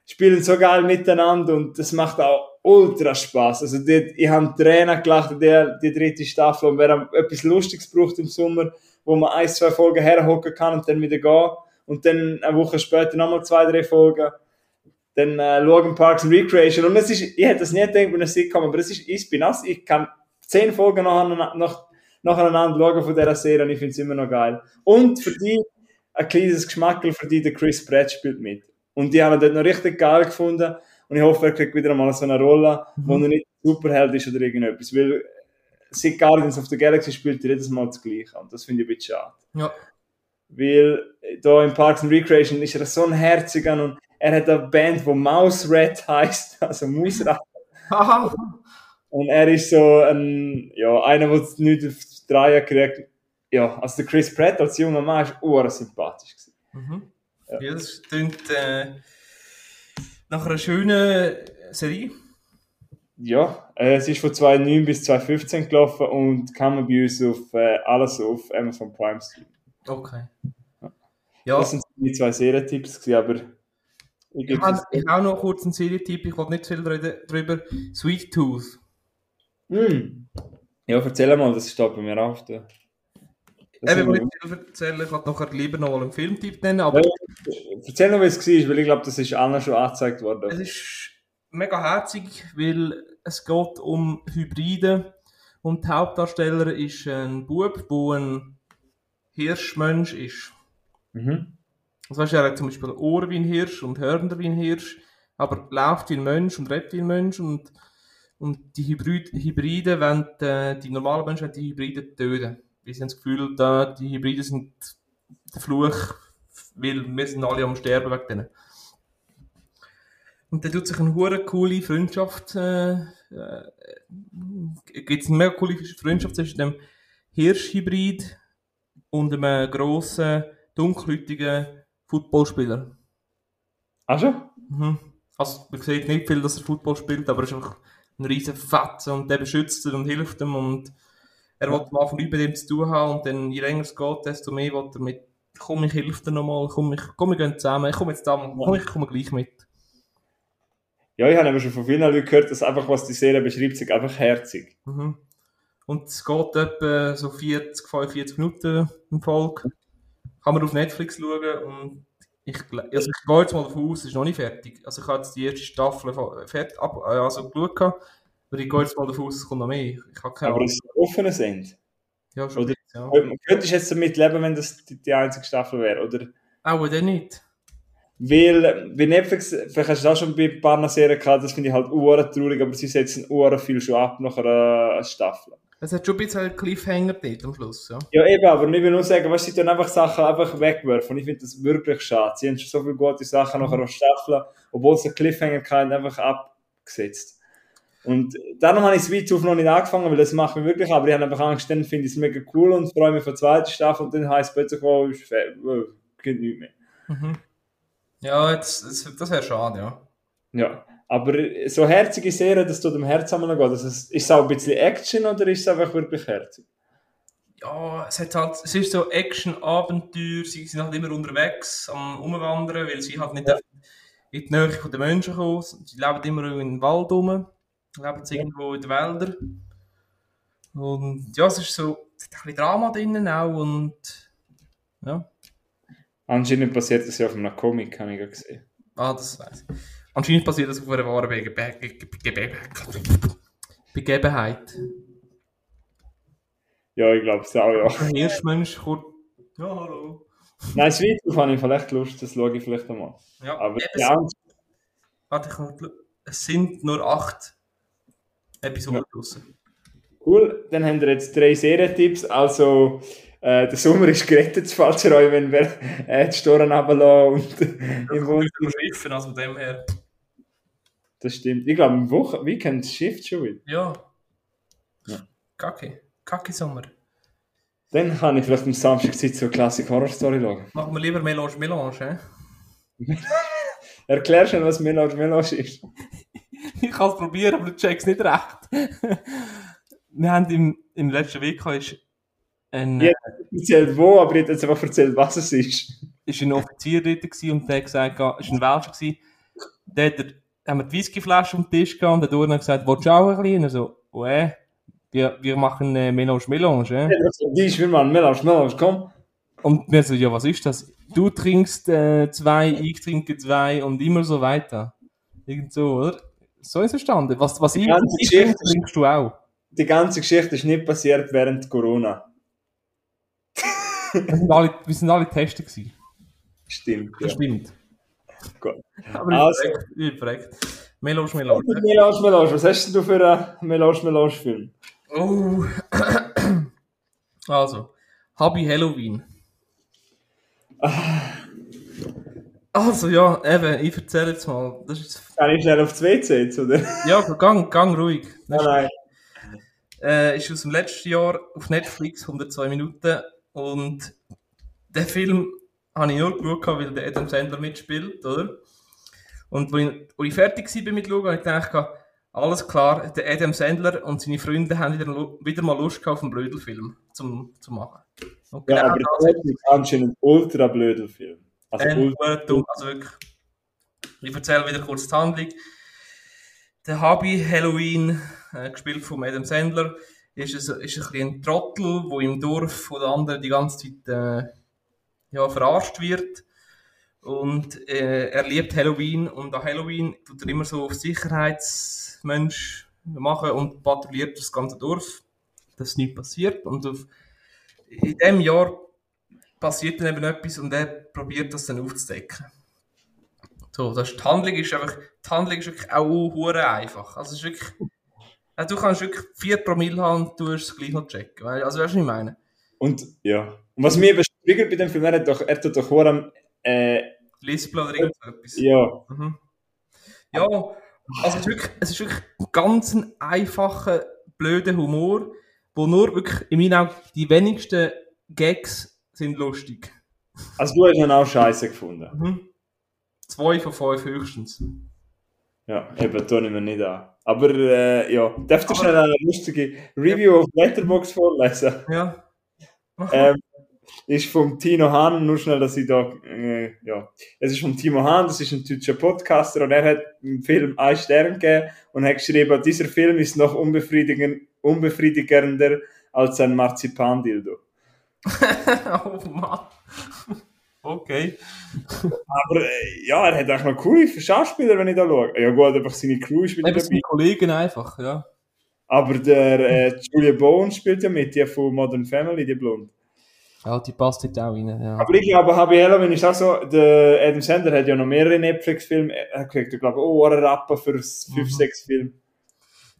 spielen so geil miteinander und das macht auch ultra Spaß. Also die, ich habe Tränen gelacht der die dritte Staffel und wer etwas Lustiges braucht im Sommer, wo man ein, zwei Folgen herhocken kann und dann wieder gehen. Und dann eine Woche später nochmal zwei, drei Folgen. Dann äh, schauen Parks and Recreation. Und es ist, ich hätte das nie gedacht bei einer Sitcom, aber es ist, ich bin nass. Ich kann zehn Folgen nacheinander, nach, nacheinander schauen von dieser Serie und ich finde es immer noch geil. Und für die, ein kleines Geschmackel für die, der Chris Pratt spielt mit. Und die haben ihn dort noch richtig geil gefunden. Und ich hoffe, er kriegt wieder mal so eine Rolle, mhm. wo er nicht Superheld ist oder irgendetwas. Weil seit Guardians of the Galaxy spielt er jedes Mal das Gleiche. Und das finde ich ein bisschen schade. Ja. Weil da in Parks and Recreation ist er so ein Herziger und er hat eine Band, die Mouse Red heißt, also Mausrat. Und er ist so ein, ja, einer, der nicht auf die Reihe kriegt. Ja, also der Chris Pratt als junger Mann ist ursympathisch. Mhm. Ja. ja, das klingt äh, nach einer schönen Serie. Ja, äh, es ist von 2009 bis 2015 gelaufen und kann man bei uns auf äh, alles auf Amazon Prime streamen. Okay. Ja. Das sind die zwei Serientipps, aber ich, ich habe auch noch kurz einen Serientipp, ich wollte nicht viel reden darüber. Sweet Tooth. Mm. Ja, erzähl mal, das steht bei mir auf. Der Eben, ich nicht viel erzählen, ich wollte nachher lieber noch einen Filmtipp nennen, aber... Ja, erzähl noch, wie es war, weil ich glaube, das ist allen schon angezeigt worden. Es ist mega herzig, weil es geht um Hybride und die Hauptdarsteller ist ein Bub, der ein Hirschmensch ist. Mhm. Also weißt, er hat zum Beispiel Ohren wie ein Hirsch und Hörner wie ein Hirsch, aber läuft wie ein Mensch und redet wie ein Mensch und, und die Hybrid Hybride wollen, äh, die normalen Menschen die Hybride töten. Wir haben das Gefühl, da, die Hybride sind der Fluch, weil wir sind alle am Sterben wegen denen. Und dann tut sich eine hure coole Freundschaft, äh, äh, gibt es eine mega coole Freundschaft zwischen dem Hirschhybrid und einem grossen, dunkelhäutigen Footballspieler. Ach schon? Mhm. Also, man sieht nicht viel, dass er Football spielt, aber er ist einfach ein riesen Fetzen und der beschützt ihn und hilft ihm und er ja. will mal von über dem zu tun haben und dann, je länger es geht, desto mehr will er mit, komm, ich helfe dir nochmal, komm, ich, komm, wir gehen zusammen, ich komme jetzt zusammen, komm, ich komme gleich mit. Ja, ich habe aber schon von vielen Leuten gehört, dass einfach, was die Serie beschreibt, sich einfach herzig. Mhm. Und es geht etwa so 40, 45 Minuten im Folge. Kann man auf Netflix schauen und ich, also ich gehe jetzt mal davon aus, es ist noch nicht fertig. Also ich habe jetzt die erste Staffel fertig, ab, äh, also geschaut, aber ich gehe jetzt mal davon aus, es kommt noch mehr. Ich habe keine aber es ist ein offenes Ende. Ja, schon. Oder, ja. Könntest du jetzt damit leben, wenn das die, die einzige Staffel wäre, oder? Auch dann nicht. Weil bei Netflix, vielleicht hast du das auch schon bei ein paar Serien gehabt, das finde ich halt uhren traurig, aber sie setzen uhren viel schon ab nach einer Staffel. Es hat schon ein bisschen Cliffhanger dort am Schluss, ja. Ja, eben, aber ich will nur sagen, weißt, sie tun einfach Sachen einfach wegwerfen und ich finde das wirklich schade. Sie haben schon so viele gute Sachen nach einer Staffel, obwohl es einen Cliffhanger keinen einfach abgesetzt. Und darum habe ich Sweet Tooth noch nicht angefangen, weil das macht mich wirklich, aber ich habe einfach Angst, dann finde ich es mega cool und freue mich für die zweite Staffel und dann heißt es plötzlich, oh, oh, geht nichts mehr. Mhm. Ja, jetzt, das, das wäre schade, ja. Ja, aber so herzige Serien, dass du dem Herz geht, also ist es auch ein bisschen Action oder ist es einfach wirklich herzig? Ja, es, hat halt, es ist so Action-Abenteuer, sie sind halt immer unterwegs am Umwandern, weil sie halt nicht ja. in die Nähe der Menschen kommen. Sie leben immer in den Wald rum, leben ja. irgendwo in den Wäldern. Und ja, es ist so, es hat ein bisschen Drama drinnen auch und ja. Anscheinend passiert das ja auf einem Comic, habe ich gesehen. Ah, das weiß ich. Anscheinend passiert das auf einer wahren Begebenheit. Ja, ich glaube es auch, ja. Ein Hirschmensch kommt. Ja, hallo. Nein, Schweiz habe ich vielleicht Lust, das schaue ich vielleicht einmal. Ja, aber ja. Warte, ich es sind nur acht Episoden ja. draussen. Cool, dann haben wir jetzt drei Serientipps. Also, äh, der Sommer ist gerettet, falls ihr euch, wenn wir äh, die Storen runterlassen und im Wohnzimmer... Schiffen, also dem her. Das stimmt. Ich glaube, im Woche Weekend schifft schon wieder. Ja. ja. Kacke. Kacke Sommer. Dann kann ich vielleicht am Samstag Zeit so eine Classic Horror Story schauen. Machen wir lieber Melange Melange, hä? Erklär schon, was Melange Melange ist. ich kann es probieren, aber du checkst nicht recht. wir haben im, im letzten Weg ist ein... Ja, erzählt wo, aber ich habe jetzt einfach erzählt, was es ist. ist ein Offizier dort und der hat gesagt, es war ein Welsch, der hat haben wir die Whiskyflasche auf den Tisch gehabt und der Dorn hat gesagt, willst du auch ein bisschen? Und so, äh, wir, wir machen äh, Melange Melange. Äh? Die ist, wir machen Melange Melange, komm. Und wir so, ja, was ist das? Du trinkst äh, zwei, ich trinke zwei und immer so weiter. Irgend so, oder? So ist es entstanden. Was, was ich, ich trinke, trinkst du auch. Die ganze Geschichte ist nicht passiert während Corona. Wir sind alle, wir sind alle Tester gewesen. Stimmt, ja. Das stimmt. Gut. Aber Also. ich verreckt. Melange Melange. Melange Melange, was hast du für einen Melange Melange Film? Oh. Also, Hobby Halloween. Also ja, eben, ich erzähle jetzt mal. Das ist, Kann ich schnell aufs WC jetzt, oder? ja, gang, gang ruhig. Das Nein, ist, nein. äh, ist aus dem letzten Jahr auf Netflix, 102 Minuten. Und den Film habe ich nur geschaut, weil der Adam Sandler mitspielt, oder? Und wo ich, wo ich fertig war mit Schauen, habe ich gedacht, alles klar, der Adam Sandler und seine Freunde haben wieder, wieder mal Lust auf einen Blödelfilm zum, zu machen. Und Ja, genau aber das ist anscheinend ein ultra. Also Ähm, ultra. gut, dumm, also wirklich. Ich erzähle wieder kurz die Handlung. Der Hobby Halloween, äh, gespielt von Adam Sandler, ist, ein, ist ein, ein Trottel, der im Dorf von den anderen die ganze Zeit äh, ja, verarscht wird. Und äh, er liebt Halloween und an Halloween tut er immer so auf Sicherheitsmensch machen und patrouilliert das ganze Dorf, dass nichts passiert. Und auf, in dem Jahr passiert dann eben etwas und er probiert das dann aufzudecken. So, das ist, die Handlung ist einfach, die Handlung ist wirklich auch einfach. Also es ist wirklich, ja, du kannst wirklich 4 Promille haben und du hast es gleich noch checken. Also weißt du, was ich meine? Und ja. Und was mich eben triggert bei dem Film, er, hat doch, er tut doch hure am, äh, Lispel oder irgend so etwas. ja. Mhm. Ja, also es ist wirklich, es ist wirklich ein ganz ein einfacher, blöder Humor, wo nur wirklich in meinen Augen die wenigsten Gags sind lustig. Also du hast ihn auch scheiße gefunden. Mhm. Zwei von fünf höchstens. Ja, eben, tue ich mir nicht an. Aber äh, ja, darf ich Aber- schnell eine lustige Review auf Letterboxd vorlesen? Ja. Ähm, ist vom Tino Hahn, nur schnell, dass ich da, äh, ja, es ist vom Timo Hahn, das ist ein deutscher Podcaster und er hat dem Film einen Stern gegeben und hat geschrieben, dieser Film ist noch unbefriedigend, unbefriedigender als ein Marzipandildo. oh Mann. Okay. Aber äh, ja, er hat auch noch coole Schauspieler, wenn ich da schaue. Ja gut, einfach seine Crew ist wieder Eben dabei. seine Kollegen einfach, ja. Aber der äh, Julia Bowen spielt ja mit, die von Modern Family, die Blonde. Ja, die passt dort auch rein, ja. Aber ich glaube, Happy Halloween ist auch so, der Adam Sandler hat ja noch mehrere Netflix-Filme, er kriegt ja, glaube ich, oh, einen Rappen für 5, Mhm. 6 Filme.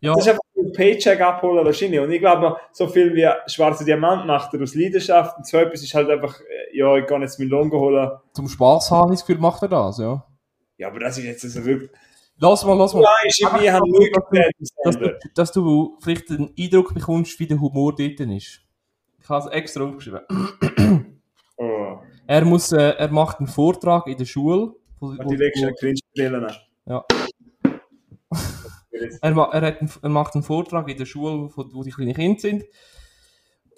Ja, Das ist einfach ein Paycheck abholen wahrscheinlich. Und ich glaube, so viel wie Schwarze Diamant macht er aus Leidenschaft und so etwas ist halt einfach, äh, ja, ich kann jetzt meinen Lohn holen. zum Spaß haben, habe ich das Gefühl, macht er das, ja. Ja, aber das ist jetzt also wirklich... Lass mal, lass mal. Ja, ist in mir, haben nur Adam dass, Sandler. du, dass du vielleicht einen Eindruck bekommst, wie der Humor dort ist. Ich habe es extra aufgeschrieben. Oh, Er, muss, äh, er macht einen Vortrag in der Schule. Wo, die legst du Cringe-Brillen. Ja. Er, er, hat er macht einen Vortrag in der Schule, wo, wo die kleinen Kinder sind.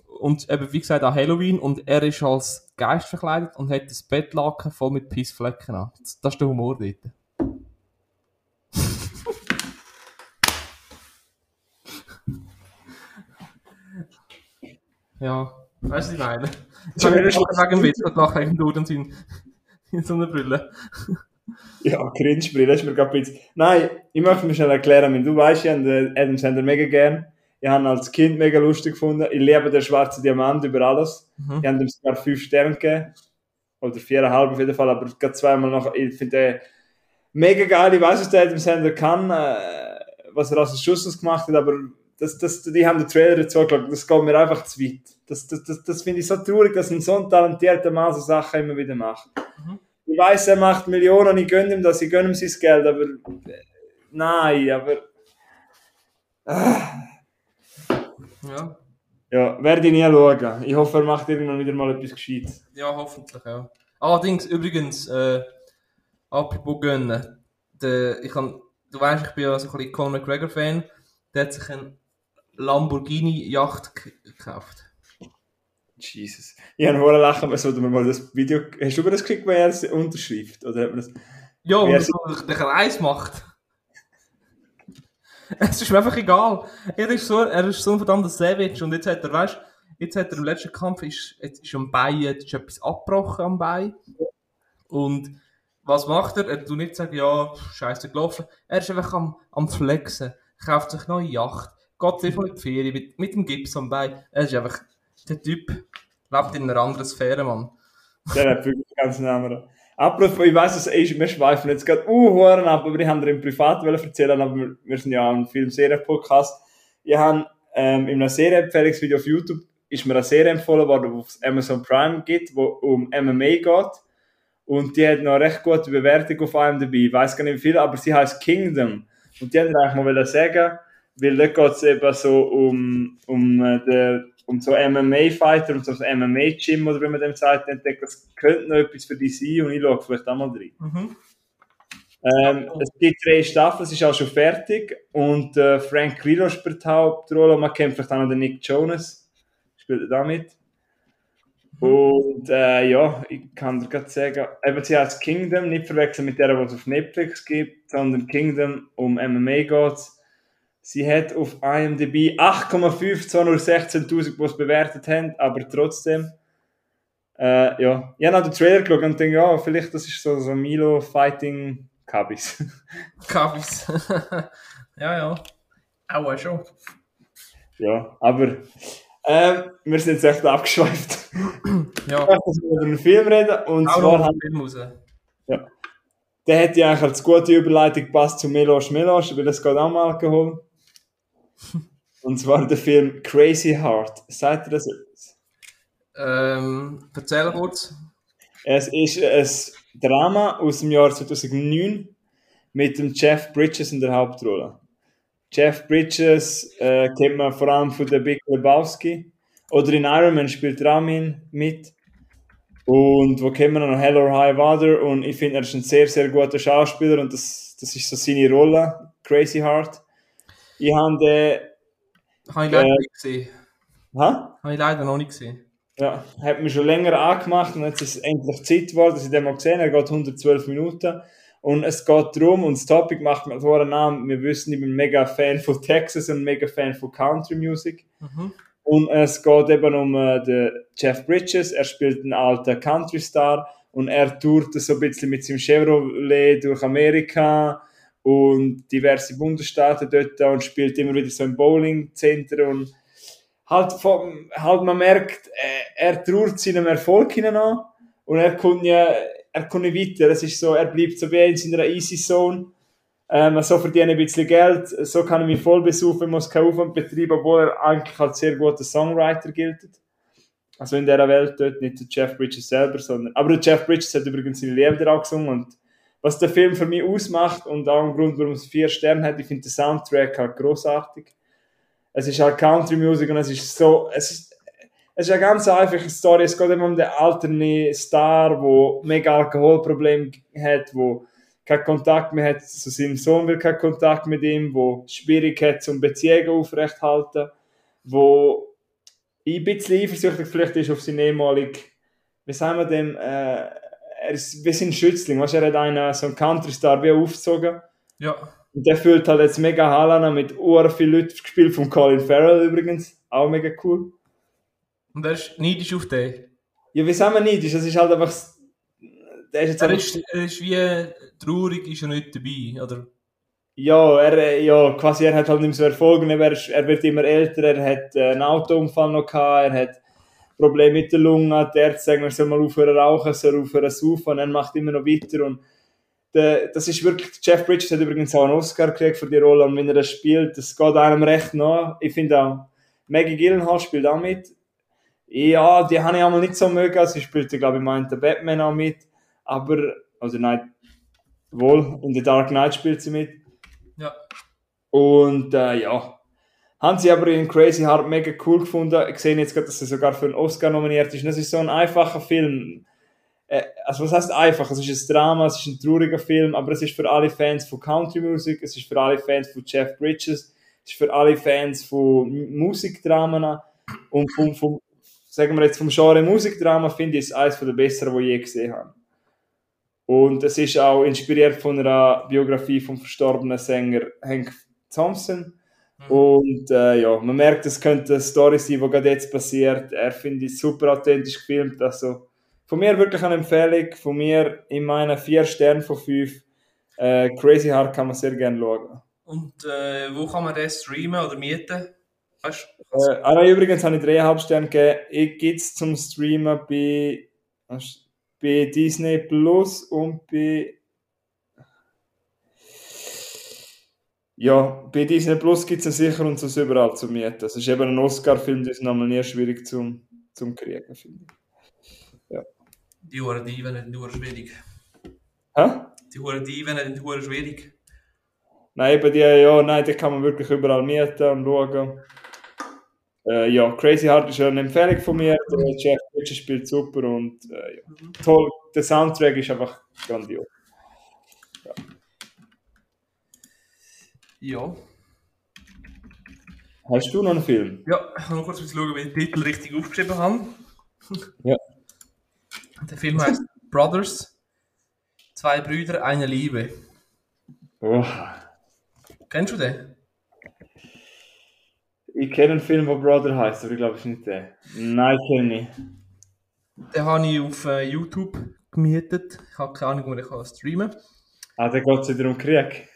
Und eben, wie gesagt, an Halloween. Und er ist als Geist verkleidet und hat das Bettlaken voll mit Pissflecken an. Das, das ist der Humor dort. ja, weißt du, ich meine? Ich habe nicht wegen dem wegen Dude und sein, in so einer Brille. Ja, Cringe-Brille, das ist mir gerade ein bisschen... Nein, ich möchte mir schnell erklären, weil du weißt, ich habe den Adam Sandler mega gern. Ich habe ihn als Kind mega lustig gefunden. Ich liebe den schwarzen Diamant über alles. Mhm. Ich habe ihm sogar fünf Sterne gegeben. Oder viereinhalb auf jeden Fall, aber gerade zweimal noch. Ich finde den mega geil. Ich weiß, was der Adam Sandler kann, äh, was er als Schuss gemacht hat, aber das, das, die haben den Trailer dazu geschaut. Das geht mir einfach zu weit. Das, das, das, das finde ich so traurig, dass ein so ein talentierter Mann so Sachen immer wieder macht. Ich weiß, er macht Millionen, ich gönne ihm das, ich gönne ihm sein Geld, aber äh, nein, aber Ja. ja, werde ich nie schauen. Ich hoffe, er macht irgendwann wieder mal etwas Gescheites. Ja, hoffentlich, ja. Allerdings, übrigens, äh, apropos gönnen, der, ich kann, du weißt, ich bin ja so ein bisschen Conor McGregor-Fan, der hat sich eine Lamborghini-Yacht ge- gekauft. Jesus. Ich habe vorher lachen, was sollte man mal das Video. Hast du mir das gekriegt, wo er es unterschrift? Oder hat man das. Ja, Wer so den Kreis macht. Es ist mir einfach egal. Er ist so, er ist so ein verdammter Savage und jetzt hat er, weißt jetzt hat er im letzten Kampf, ist, jetzt ist am Bein, jetzt ist etwas abgebrochen am Bein. Und was macht er? Er tut nicht sagen, ja, scheiße gelaufen. Er ist einfach am, am Flexen, kauft sich eine neue Yacht, geht einfach in die Ferien mit, mit dem Gips am Bein. Er ist einfach, der Typ lebt in einer anderen Sphäre, Mann. Der hat wirklich ganz Namen. Apropos, ich weiss, es ist, wir schweifen jetzt gerade uh, ab, aber ich habe dir im Privat erzählen, aber wir, sind ja auch ein Film-Serie-Podcast. Ich habe ähm, in einem Serie-Empfehlungsvideo auf YouTube ist mir eine Serie empfohlen worden, die auf Amazon Prime geht, wo um MMA geht. Und die hat noch eine recht gute Bewertung auf einem dabei. Ich weiß gar nicht wie viel, aber sie heißt Kingdom. Und die haben eigentlich mal sagen, weil da geht es eben so um, um äh, den um so MMA-Fighter und so ein MMA-Gym oder wie man dem sagt, entdeckt, das könnte noch etwas für dich sein und ich schaue vielleicht auch mal rein. Mhm. Ähm, es gibt drei Staffeln, es ist auch schon fertig und äh, Frank Grillo spielt die Hauptrolle, man kennt vielleicht auch noch den Nick Jonas, spielt da mit. Mhm. Und äh, ja, ich kann dir gerade sagen, eben sie heißt Kingdom, nicht verwechseln mit der, die es auf Netflix gibt, sondern Kingdom um MMA geht Sie hat auf IMDb 8,5 zu 16.000, die es bewertet haben, aber trotzdem. Äh, ja, ich habe noch den Trailer geschaut und denke, ja, vielleicht das ist so, so Milo Fighting Kabis. Kabis. ja, ja. Auch schon. Ja, aber ähm, wir sind jetzt echt abgeschweift. ja. Ich möchte über einen Film reden und Auch zwar. Haben, Film raus. Ja. Der hätte ja eigentlich als gute Überleitung gepasst zu Melosch Melosch, weil es geht auch um Alkohol. Und zwar der Film Crazy Heart. Seid ihr das etwas? Ähm, erzähl kurz. Es ist ein Drama aus dem Jahr 2009 mit dem Jeff Bridges in der Hauptrolle. Jeff Bridges äh, kennt man vor allem von der Big Lebowski. Oder in Iron Man spielt Ramin mit. Und wo kennen wir noch Hell or High Water. Und ich finde, er ist ein sehr, sehr guter Schauspieler und das, das ist so seine Rolle, Crazy Heart. Ich habe den. Habe ich leider äh, nicht gesehen. Ha? Habe ich leider noch nicht gesehen. Ja, hat mich schon länger angemacht und jetzt ist es endlich Zeit geworden, dass ich den mal gesehen habe. Er geht 112 Minuten. Und es geht darum, und das Topic macht mir vorher an, wir wissen, ich bin mega Fan von Texas und mega Fan von Country Music. Mhm. Und es geht eben um äh, den Jeff Bridges, er spielt einen alten Country Star und er tourt so ein bisschen mit seinem Chevrolet durch Amerika und diverse Bundesstaaten dort und spielt immer wieder so im Bowling-Center und halt, vom, halt man merkt, äh, er trauert seinem Erfolg hinein und er kommt ja, er kommt nicht weiter, es ist so, er bleibt so wie in seiner Easy Zone, ähm, so verdient ein bisschen Geld, so kann er mich voll besuchen, muss keinen Aufwand betreiben, obwohl er eigentlich als sehr guter Songwriter gilt. Also in dieser Welt dort, nicht der Jeff Bridges selber, sondern, aber der Jeff Bridges hat übrigens seine Liebe auch gesungen und was der Film für mich ausmacht und auch ein Grund, warum es vier Sterne hat, ich finde den Soundtrack halt großartig. Es ist halt Country Music und es ist so, es ist, es ist eine ganz einfache Story. Es geht immer um den alternden Star, der mega Alkoholproblem hat, wo keinen Kontakt mehr hat zu seinem Sohn, will keinen Kontakt mit ihm, wo schwierig hat, zum Beziehungen aufrechthalten, wo ein bisschen eifersüchtig vielleicht ist auf seinen ehemaligen, wie sagen wir dem, äh, er ist ein Schützling, weißt, er hat einen, so einen Country-Star wie aufgezogen. Ja. Und der fühlt halt jetzt mega Halana mit ur viel Leuten gespielt von Colin Farrell übrigens, auch mega cool. Und er ist neidisch auf den? Ja, wie sagen wir neidisch? Das ist halt einfach, der ist jetzt er, ist, er ist wie traurig, ist er nicht dabei, oder? Ja, er, ja, quasi er hat halt nicht mehr so Erfolg, er, er wird immer älter, er hat äh, einen Autounfall noch gehabt, er hat Problem mit der Lunge, der Ärzte sagen, er soll mal aufhören rauchen, soll aufhören saufen und er macht immer noch weiter und der, das ist wirklich, Jeff Bridges hat übrigens auch einen Oscar gekriegt für die Rolle und wenn er das spielt, das geht einem recht nach. Ich finde auch, Maggie Gyllenhaal spielt auch mit. Ja, die habe ich auch mal nicht so mögen, sie spielte, glaube ich, meinte Batman auch mit, aber, also nein, wohl, in The Dark Knight spielt sie mit. Ja. Und äh, ja, haben sie aber in Crazy Heart mega cool gefunden. Ich sehe jetzt gerade, dass er sogar für einen Oscar nominiert ist. Und das ist so ein einfacher Film. Äh, also was heißt einfach? Es ist ein Drama, es ist ein trauriger Film, aber es ist für alle Fans von Country Music, es ist für alle Fans von Jeff Bridges, es ist für alle Fans von Musikdramen und vom, vom, sagen wir jetzt vom Genre Musikdrama finde ich es eines der besseren, die ich je gesehen habe. Und es ist auch inspiriert von einer Biografie vom verstorbenen Sänger Hank Thompson. Und äh, ja, man merkt, es könnte eine Story sein, die gerade jetzt passiert. Er finde ich super authentisch gefilmt. Also von mir wirklich eine Empfehlung. Von mir in meinen vier Sternen von fünf. Äh, Crazy Heart kann man sehr gerne schauen. Und äh, wo kann man den streamen oder mieten? Weißt du? Äh, ah, nein, übrigens habe ich dreieinhalb Sterne gegeben. Ich gibt es zum Streamen bei, bei Disney Plus und bei. Ja, bei Disney Plus gibt es sicher und sonst überall zu mieten. Das ist eben ein Oscar-Film, das ist nochmal nie schwierig zum, zum kriegen, finde ich. Ja. Die Huren Diven sind nur schwierig. Hä? Die Huren Diven sind nur schwierig. Nein, eben die, ja, nein, die kann man wirklich überall mieten und schauen. Äh, ja, Crazy Heart ist eine Empfehlung von mir. Der Jeff Bridges spielt super und äh, ja. toll. Der Soundtrack ist einfach grandios. Ja. Hast du noch einen Film? Ja, ich noch kurz schauen, wie ich den Titel richtig aufgeschrieben habe. Ja. Der Film heißt Brothers. Zwei Brüder, eine Liebe. Oh. Kennst du den? Ich kenne einen Film, der Brother heißt, aber ich glaube, es ist nicht der. Nein, kenne ich. Den habe ich auf äh, YouTube gemietet. Ich habe keine Ahnung, wo ich kann streamen kann. Ah, da geht es wieder um Krieg.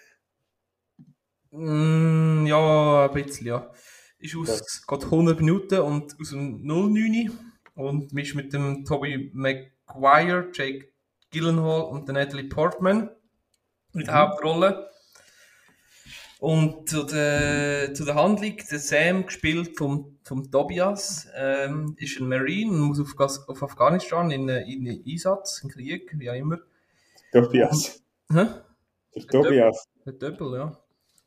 Mm, ja, ein bisschen, ja. Ist aus, es geht 100 Minuten und aus dem 09 und ist mit dem Toby Maguire, Jake Gyllenhaal und der Natalie Portman in der Hauptrolle. Und zu der, zu der Handlung, der Sam, gespielt vom, vom Tobias, ähm, ist ein Marine und muss auf, Gas- auf Afghanistan in, äh, in einen Einsatz, in Krieg, wie auch immer. Tobias. Hä? Der Tobias. Der Doppel, ja.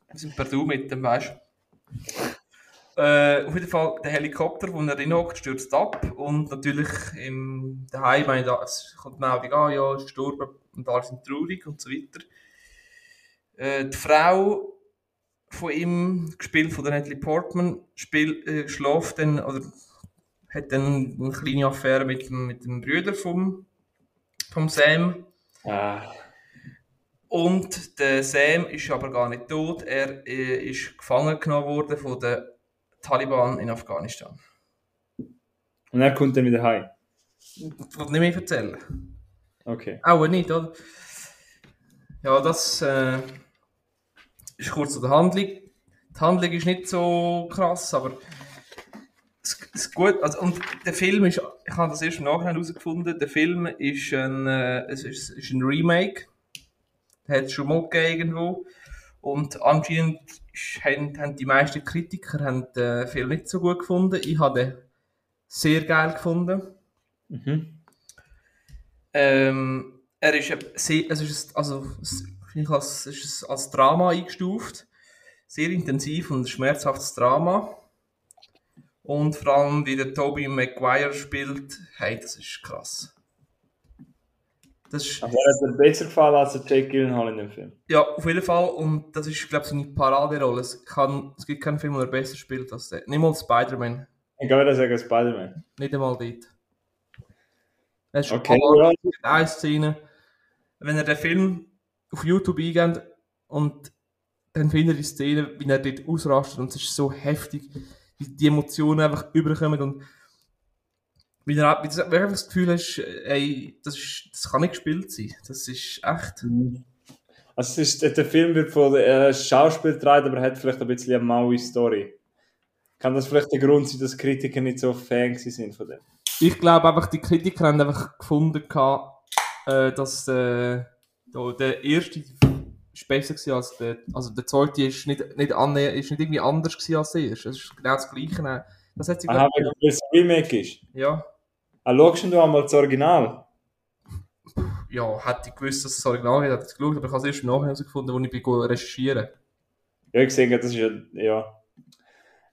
Wir sind per Du mit dem, weißt du. Äh, auf jeden Fall, der Helikopter, wo er drin hockt, stürzt ab. Und natürlich im da, es kommt die Meldung an, ja, ist gestorben und alle sind traurig und so weiter. Äh, die Frau von ihm, gespielt von der Natalie Portman, spiel, äh, schläft dann, oder hat dann eine kleine Affäre mit dem, mit dem Bruder vom, vom Sam. Ah, Und der Sam ist aber gar nicht tot. Er äh, ist gefangen genommen worden von den Taliban in Afghanistan. und er kommt dann wieder heim. Ich will nicht mehr erzählen. Okay. Auch nicht, oder? Ja, das äh, ist kurz zu der Handlung. Die Handlung ist nicht so krass, aber es es ist gut. Also, und der Film ist, ich habe das erst im Nachhinein herausgefunden, der Film ist ein, äh, es ist, ist ein Remake. Hat es schon mal gegeben irgendwo. Und anscheinend haben, haben die meisten Kritiker haben den Film nicht so gut gefunden. Ich habe den sehr geil gefunden. Mhm. Ähm, er ist, sehr, es ist, also, ich als, ist als Drama eingestuft. Sehr intensiv und schmerzhaftes Drama. Und vor allem, wie der Toby Maguire spielt, hey, das ist krass. Das ist, Aber er hat dir besser gefallen als der Jake Gyllenhaal in dem Film. ja, auf jeden Fall. Und das ist, glaube ich, seine Paraderolle. Es, kann, es gibt keinen Film, der besser spielt als der. Nicht mal Spider-Man. Ich kann wieder sagen Spider-Man. Nicht einmal dort. Er ist Okay, aber- ja. eine Szene, wenn ihr den Film auf YouTube eingeht und dann findet ihr die Szene, wie er dort ausrastet und es ist so heftig, wie die Emotionen einfach überkommen und wie wie du einfach das Gefühl hast, ey, das, ist, das kann nicht gespielt sein. Das ist echt. Also es ist, der Film wird von äh, Schauspiel getragen, aber hat vielleicht ein bisschen eine maue Story. Kann das vielleicht der Grund sein, dass Kritiker nicht so Fan sind von dem? Ich glaube einfach, die Kritiker haben einfach gefunden, gehabt, äh, dass äh, der erste ist besser gewesen als der, also der zweite ist nicht, nicht, annäher, ist nicht irgendwie anders gewesen als der erste. Es ist genau das Gleiche. Das hat sie, Aha, weil es ein Remake ist. ja, Ah, schaust du einmal das Original? ja, hätte ich gewusst, dass es das Original ist, hätte ich geschaut, aber ich habe es erst im Nachhinein herausgefunden, als ich recherchieren. Ja, ich sehe, das ist ja, ja.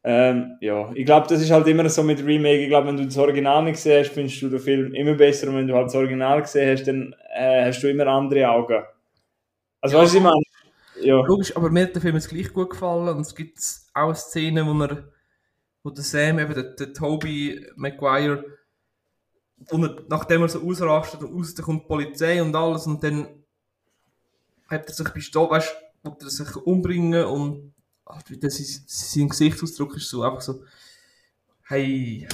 Ähm, ja, ich glaube, das ist halt immer so mit Remake. Ich glaube, wenn du das Original nicht gesehen hast, findest du den Film immer besser. Und wenn du halt das Original gesehen hast, dann äh, hast du immer andere Augen. Also, Ja. weißt du, was ich meine? Ja. Logisch, aber mir hat der Film jetzt gleich gut gefallen und es gibt auch eine Szene, wo, er, wo der Sam, eben der, der Toby Maguire, er, nachdem er so ausrastet und raus, kommt die Polizei und alles und dann hat er sich Pistole, weißt du, er sich umbringen und das ist, sein Gesichtsausdruck ist so einfach so, hey,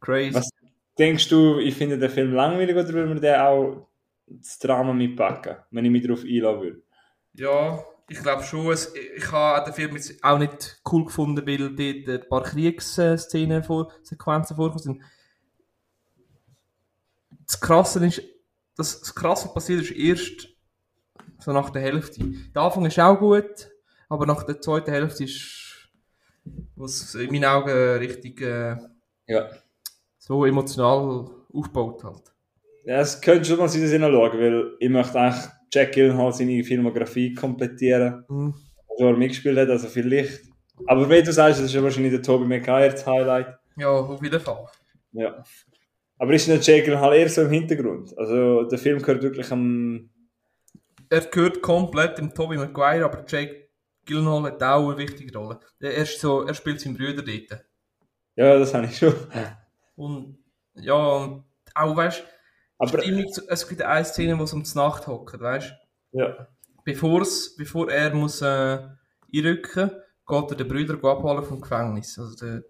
crazy. Was denkst du, ich finde den Film langweilig oder würde man den auch das Drama mitpacken, wenn ich mich darauf einlassen würde? Ja, ich glaube schon. Es, ich habe den Film jetzt auch nicht cool gefunden, weil dort ein paar Kriegsszenen, vor, Sequenzen vorkommen sind. Das Krasse ist, das, das Krasse passiert ist erst so nach der Hälfte. Der Anfang ist auch gut, aber nach der zweiten Hälfte ist, was in meinen Augen richtig äh, Ja. so emotional aufgebaut halt. Ja, es könnte schon mal sein, dass ich schaue, weil ich möchte eigentlich Jack Gyllenhaal seine Filmografie komplettieren, Mhm. wo er mitgespielt hat, also vielleicht. Aber wie du sagst, das ist ja wahrscheinlich der Tobey Maguire das Highlight. Ja, auf jeden Fall. Ja. Aber ist nicht Jack Gyllenhaal eher so im Hintergrund? Also der Film gehört wirklich am... er gehört komplett dem Tobey Maguire, aber Jake Gyllenhaal hat auch eine wichtige Rolle. Er, ist so, er spielt seinen Brüder dort. Ja, das habe ich schon. Und ja, und auch weißt Aber du, es gibt eine Szene, wo es um die Nacht hockt, weißt ja, Bevor's, bevor er muss äh, einrücken, geht er den Brüder abholen vom Gefängnis. Also der,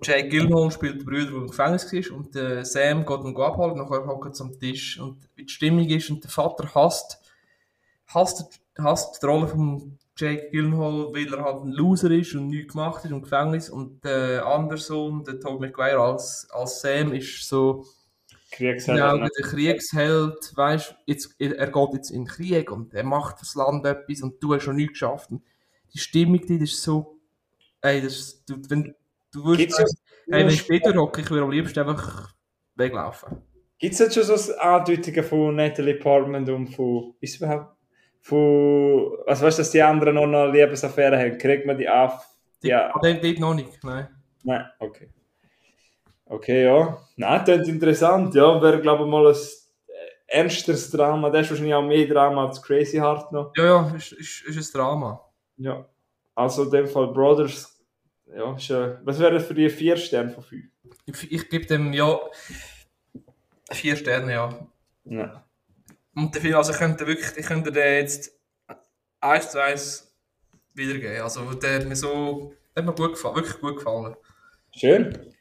Jake Gyllenhaal spielt den Brüder, der im Gefängnis war, und der Sam geht ihn abholen, nachher hockt sie am Tisch. Und wie die Stimmung ist, und der Vater hasst, hasst, hasst die Rolle von Jake Gyllenhaal, weil er halt ein Loser ist und nichts gemacht hat im Gefängnis. Und der andere Sohn, der Tobey Maguire als, als Sam, ist so, Kriegsheld. ja, der Kriegsheld, weißt jetzt, er geht jetzt in den Krieg und er macht fürs Land etwas und du hast schon nichts geschafft. Und die Stimmung, die ist so, ey, das ist, du, wenn, du würdest, jetzt, hey, wenn ich später hocke, ich würde am liebsten einfach weglaufen. gibt's jetzt schon so Andeutungen von Natalie Portman und von... Ist es überhaupt... Von... Was weißt du, dass die anderen noch eine Liebesaffäre haben? Kriegt man die auf... Ja. Aber dort noch nicht, nein. Nein, okay. Okay, ja. Nein, das ist interessant. Ja, wäre, glaube ich, mal ein äh, ernsteres Drama. Das ist wahrscheinlich auch mehr Drama als Crazy Heart noch. Ja, ja, ist, ist, ist ein Drama. Ja. Also in dem Fall Brothers. Ja, ist, äh, was wäre das für die vier Sterne von fünf? Ich, ich gebe dem, ja, vier Sterne, ja. Ja. Und der Film, also ich könnte wirklich, ich könnte den jetzt eins zu eins wiedergeben. Also der hat mir so, hat mir gut gefallen, wirklich gut gefallen. Schön.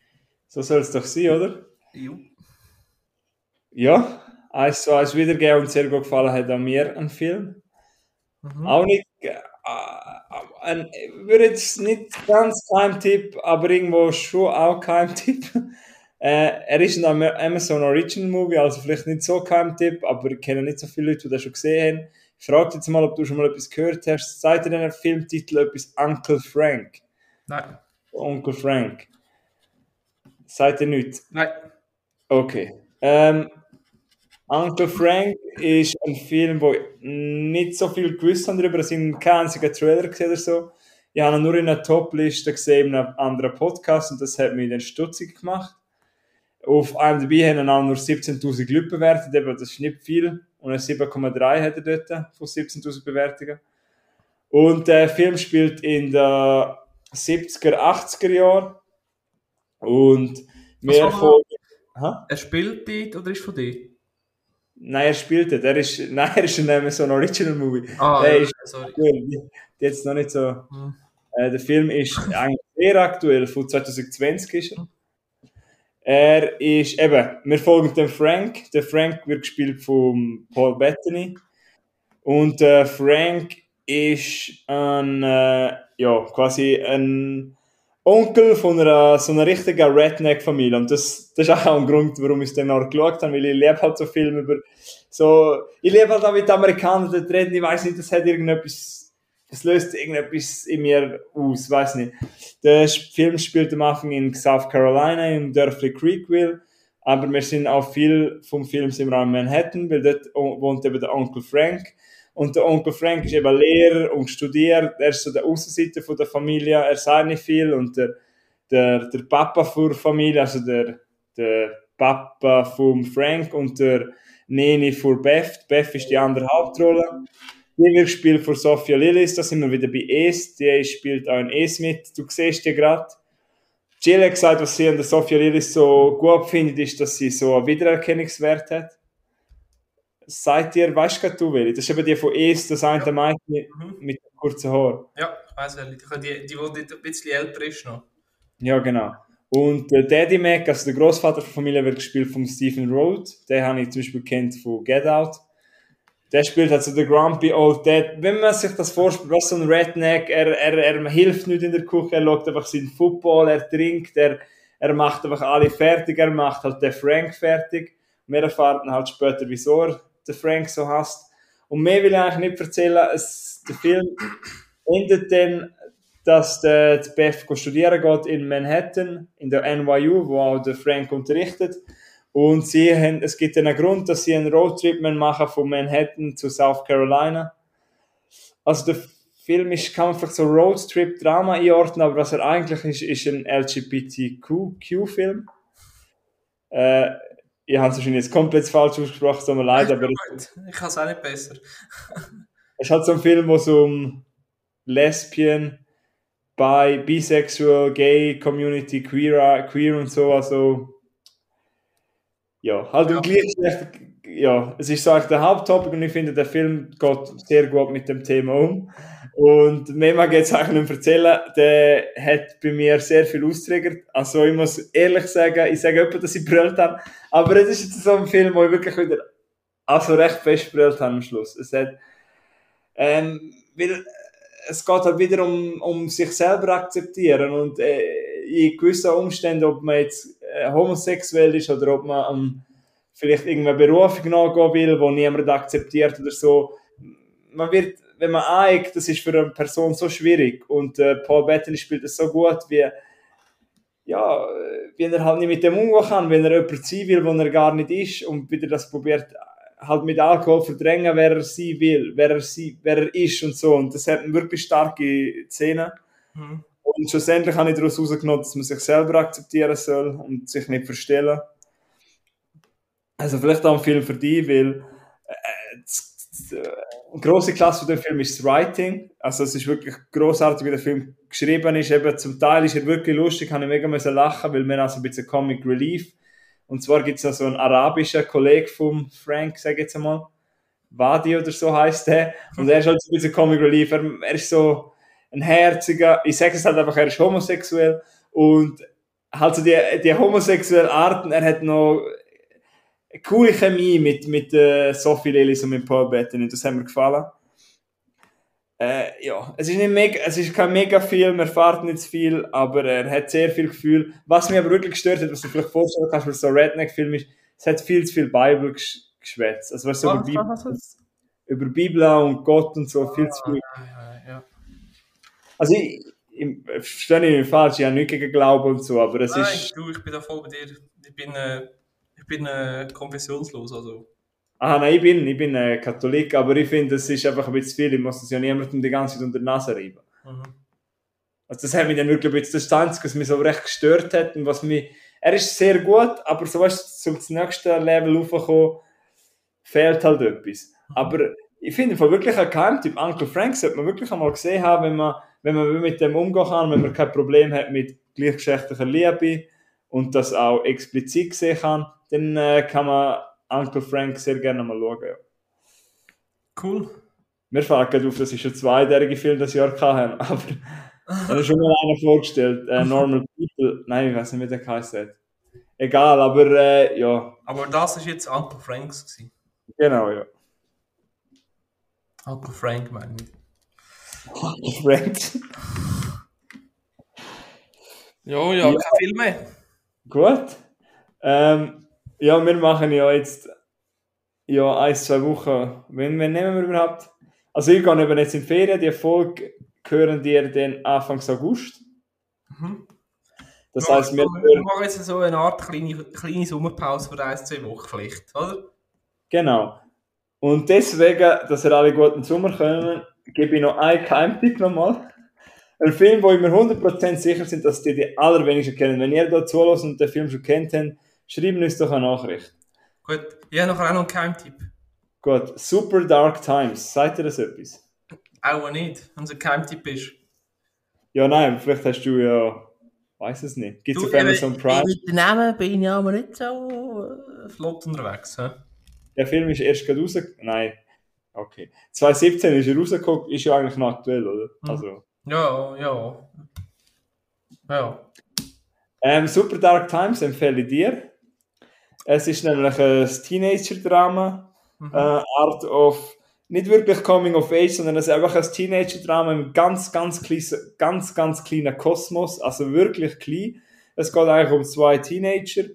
So soll es doch sein, oder? Jo. Ja. Eins zu eins wiedergeben und sehr gut gefallen hat an mir ein Film. Mhm. Auch nicht, äh, ein, ich würde jetzt nicht ganz Keimtipp, aber irgendwo schon auch Keimtipp. Äh, er ist ein Am- Amazon Original Movie, also vielleicht nicht so Keimtipp, aber ich kenne nicht so viele Leute, die das schon gesehen haben. Ich frage jetzt mal, ob du schon mal etwas gehört hast. Sagt dir der Filmtitel etwas Uncle Frank? Nein. Onkel Frank. Sagt dir nichts? Nein. Okay. Ähm, Uncle Frank ist ein Film, wo ich nicht so viel gewusst habe darüber. Es sind kein einziger Trailer gesehen oder so. Ich habe ihn nur in einer Top-Liste gesehen in einem anderen Podcast und das hat mich dann stutzig gemacht. Auf IMDb haben ihn auch nur 17.000 Leute bewertet, eben, das ist nicht viel. Und eine 7,3 hat er dort von 17.000 Bewertungen. Und der Film spielt in den 70er, 80er Jahren. Und mehr von. Er spielt dort oder ist von dir? Nein, er spielt dort. Er ist, nein, er ist ein Amazon Original Movie. Ah, Der ja, ist sorry. Die- Jetzt noch nicht so. Hm. Äh, der Film ist eigentlich sehr aktuell, von 2020 ist er. Er ist eben, wir folgen dem Frank. Der Frank wird gespielt von Paul Bettany. Und äh, Frank ist ein, äh, ja, quasi ein Onkel von einer, so einer richtigen Redneck-Familie. Und das, das ist auch ein Grund, warum ich es dann auch geschaut habe, weil ich lebe halt so Filme über so, ich lebe halt auch mit Amerikanern dort reden, ich weiß nicht, das hat irgendetwas, es löst irgendetwas in mir aus, weiß nicht. Der Film spielt am Anfang in South Carolina, im Dörfli Creekville, aber wir sind auch viel vom Film auch in Manhattan, weil dort wohnt eben der Onkel Frank. Und der Onkel Frank ist eben Lehrer und studiert, er ist so der Außenseiter von der Familie, er sagt nicht viel und der, der, der Papa für Familie, also der, der Papa vom Frank und der Neni für Beth. Beth ist die andere Hauptrolle. Die wird gespielt von Sophia Lillis, da sind wir wieder bei Es, die spielt auch in Es mit, du siehst die gerade. Jill hat gesagt, was sie an der Sophia Lillis so gut findet, ist, dass sie so einen Wiedererkennungswert hat. Seid ihr, weißt du, du will? Das ist eben die von Es, das eine Ja. Mädchen mit, Mhm. mit dem kurzen Haar. Ja, ich weiß welche. Die, die, die, die ein bisschen älter ist noch. Ja, genau. Und der Daddy Mac, also der Großvater der Familie, wird gespielt von Stephen Road. Den habe ich zum Beispiel kennt von Get Out. Der spielt also der Grumpy Old Dad. Wenn man sich das vorstellt, was so ein Redneck, er, er, er hilft nicht in der Küche, er schaut einfach seinen Football, er trinkt, er, er macht einfach alle fertig, er macht halt den Frank fertig. Wir erfahren halt später, wieso er den Frank so hasst. Und mehr will ich eigentlich nicht erzählen. Es, der Film endet dann, dass der, die Beth studieren geht in Manhattan, in der NYU, wo auch der Frank unterrichtet. Und sie haben, es gibt einen Grund, dass sie einen Roadtrip machen von Manhattan zu South Carolina. Also der Film ist, kann man vielleicht so Roadtrip-Drama einordnen, aber was er eigentlich ist, ist ein LGBTQ-Film. Äh, ich habe es wahrscheinlich jetzt komplett falsch ausgesprochen, es tut mir leid, aber Gut, ich kann es auch nicht besser. es halt so ein Film, wo es um Lesbian, Bi, Bisexual, Gay Community, Queer, Queer und so, also ja, halt Ja. um Gleichgeschlecht, ja, es ist so eigentlich der Haupttopic und ich finde, der Film geht sehr gut mit dem Thema um. Und mag ich jetzt mehr erzählen, der hat bei mir sehr viel austriggert. Also ich muss ehrlich sagen, ich sage öppe, dass ich brüllt habe, aber es ist jetzt so ein Film, wo ich wirklich wieder also recht fest brüllt habe am Schluss. Es hat, ähm, weil es geht halt wieder um, um sich selber akzeptieren und äh, in gewissen Umständen, ob man jetzt äh, homosexuell ist oder ob man um, vielleicht irgendeine Berufung nachgehen will, wo niemand akzeptiert oder so. Man wird, wenn man aneigt, das ist für eine Person so schwierig und äh, Paul Bettany spielt es so gut, wie ja, äh, wie er halt nicht mit dem umgehen kann, wenn er jemand sein will, wo er gar nicht ist und wieder das probiert halt mit Alkohol verdrängen, wer er sein will, wer er, sein, wer er ist und so. Und das hat eine wirklich starke Szene. Mhm. Und schlussendlich habe ich daraus herausgenommen, dass man sich selber akzeptieren soll und sich nicht verstellen. Also vielleicht auch ein Film für dich, weil äh, grosse Klasse von dem Film ist das Writing. Also es ist wirklich großartig, wie der Film geschrieben ist. Eben, zum Teil ist er wirklich lustig, habe ich mega müssen lachen, weil wir also ein bisschen Comic Relief. Und zwar gibt es da so einen arabischen Kollegen vom Frank, sag ich jetzt einmal. Wadi oder so heißt der. Und er ist halt so ein bisschen Comic Relief. Er, er ist so ein herziger, ich sage es halt einfach, er ist homosexuell. Und halt so die, die homosexuellen Arten, er hat noch eine coole Chemie mit, mit äh, Sophie Lillis und mit Paul Bettany. Das hat mir gefallen. Äh, ja, es ist, nicht mega, es ist kein mega Film, er fährt nicht zu viel, aber er hat sehr viel Gefühl. Was mich aber wirklich gestört hat, was du vielleicht vorstellen kannst, weil es so ein Redneck-Film ist, es hat viel zu viel Bible gesch geschwätzt. Also weißt du, über, Bibel, über Bibel und Gott und so, viel zu viel. Ja. Also ich, ich verstehe mich nicht falsch, ich habe nichts gegen Glauben und so, aber es Nein, ist... du, ich bin da voll bei dir. Ich bin, äh, ich bin äh, konfessionslos, also. Aha, nein, ich bin, ich bin äh, Katholik, aber ich finde, es ist einfach ein bisschen viel. Ich muss das ja niemandem die ganze Zeit unter die Nase reiben. Mhm. Also das hat mich dann wirklich ein bisschen, das Einzige, was mich so recht gestört hat und was mich, er ist sehr gut, aber so weißt du, zum nächsten Level raufkommen, fehlt halt etwas. Aber ich finde von wirklich ein Geheimtipp, Uncle Frank sollte man wirklich einmal gesehen haben, wenn man, wenn man mit dem umgehen kann, wenn man kein Problem hat mit gleichgeschlechtlicher Liebe und das auch explizit sehen kann, dann äh, kann man Uncle Frank sehr gerne mal schauen. Ja. Cool. Mir fällt gerade auf, dass ich schon zwei derige Filme das Jahr hatte, aber dann ist schon mal einer vorgestellt, äh, Normal People, nein, ich weiß nicht, wie der hat. Egal, aber äh, ja, Aber das war jetzt Uncle Franks. Gewesen. genau, ja. Uncle Frank, meine ich. Uncle Frank. Ja, ja, Ja. kein Film mehr. Gut. Ähm, ja, wir machen ja jetzt ja, ein, zwei Wochen. Wenn, wenn nehmen wir überhaupt? Also ich gehe eben jetzt in die Ferien, die Folge hören dir den Anfang August. Mhm. Das Wir heißt, wir machen- wir hören, machen jetzt so eine Art kleine, kleine Sommerpause für ein, zwei Wochen vielleicht, oder? genau. Und deswegen, dass ihr alle guten Sommer kommen, gebe ich noch einen Keimtipp nochmal. Ein Film, wo ich mir 100% sicher sind, dass die die allerwenigsten kennen. Wenn ihr da zuhört und den Film schon kennt habt, schreibt uns doch eine Nachricht. Gut, ich habe nachher auch noch einen Geheimtipp. Gut, Super Dark Times. Seid ihr das etwas? Auch nicht, ein Geheimtipp ist. Ja, nein, vielleicht hast du ja. Weiß es nicht. Gibt es auf Amazon Prime? Mit den Namen bin ich aber nicht so äh, flott unterwegs. He? der Film ist erst gerade rausgekommen. Nein, okay. 2017 ist er rausgekommen, ist ja eigentlich noch aktuell, oder? Mhm. Also. Ja, ja. Ja. Ähm, Super Dark Times empfehle ich dir. Es ist nämlich ein Teenager-Drama, Mhm. äh, Art of, nicht wirklich Coming of Age, sondern es ist einfach ein Teenager-Drama im ganz, ganz, kleines, ganz, ganz kleinen Kosmos, also wirklich klein. Es geht eigentlich um zwei Teenager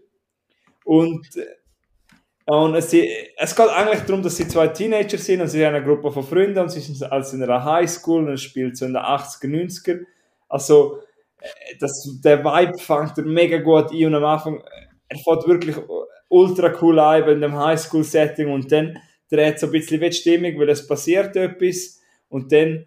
und, äh, und es, es geht eigentlich darum, dass sie zwei Teenager sind und sie haben eine Gruppe von Freunden und sie sind also in einer Highschool und es spielt so in den 80er, 90er. Also, äh, das, der Vibe fängt mega gut ein und am Anfang, er fängt wirklich ultra cool ein in dem Highschool-Setting und dann dreht so ein bisschen die Stimmung, weil es passiert etwas und dann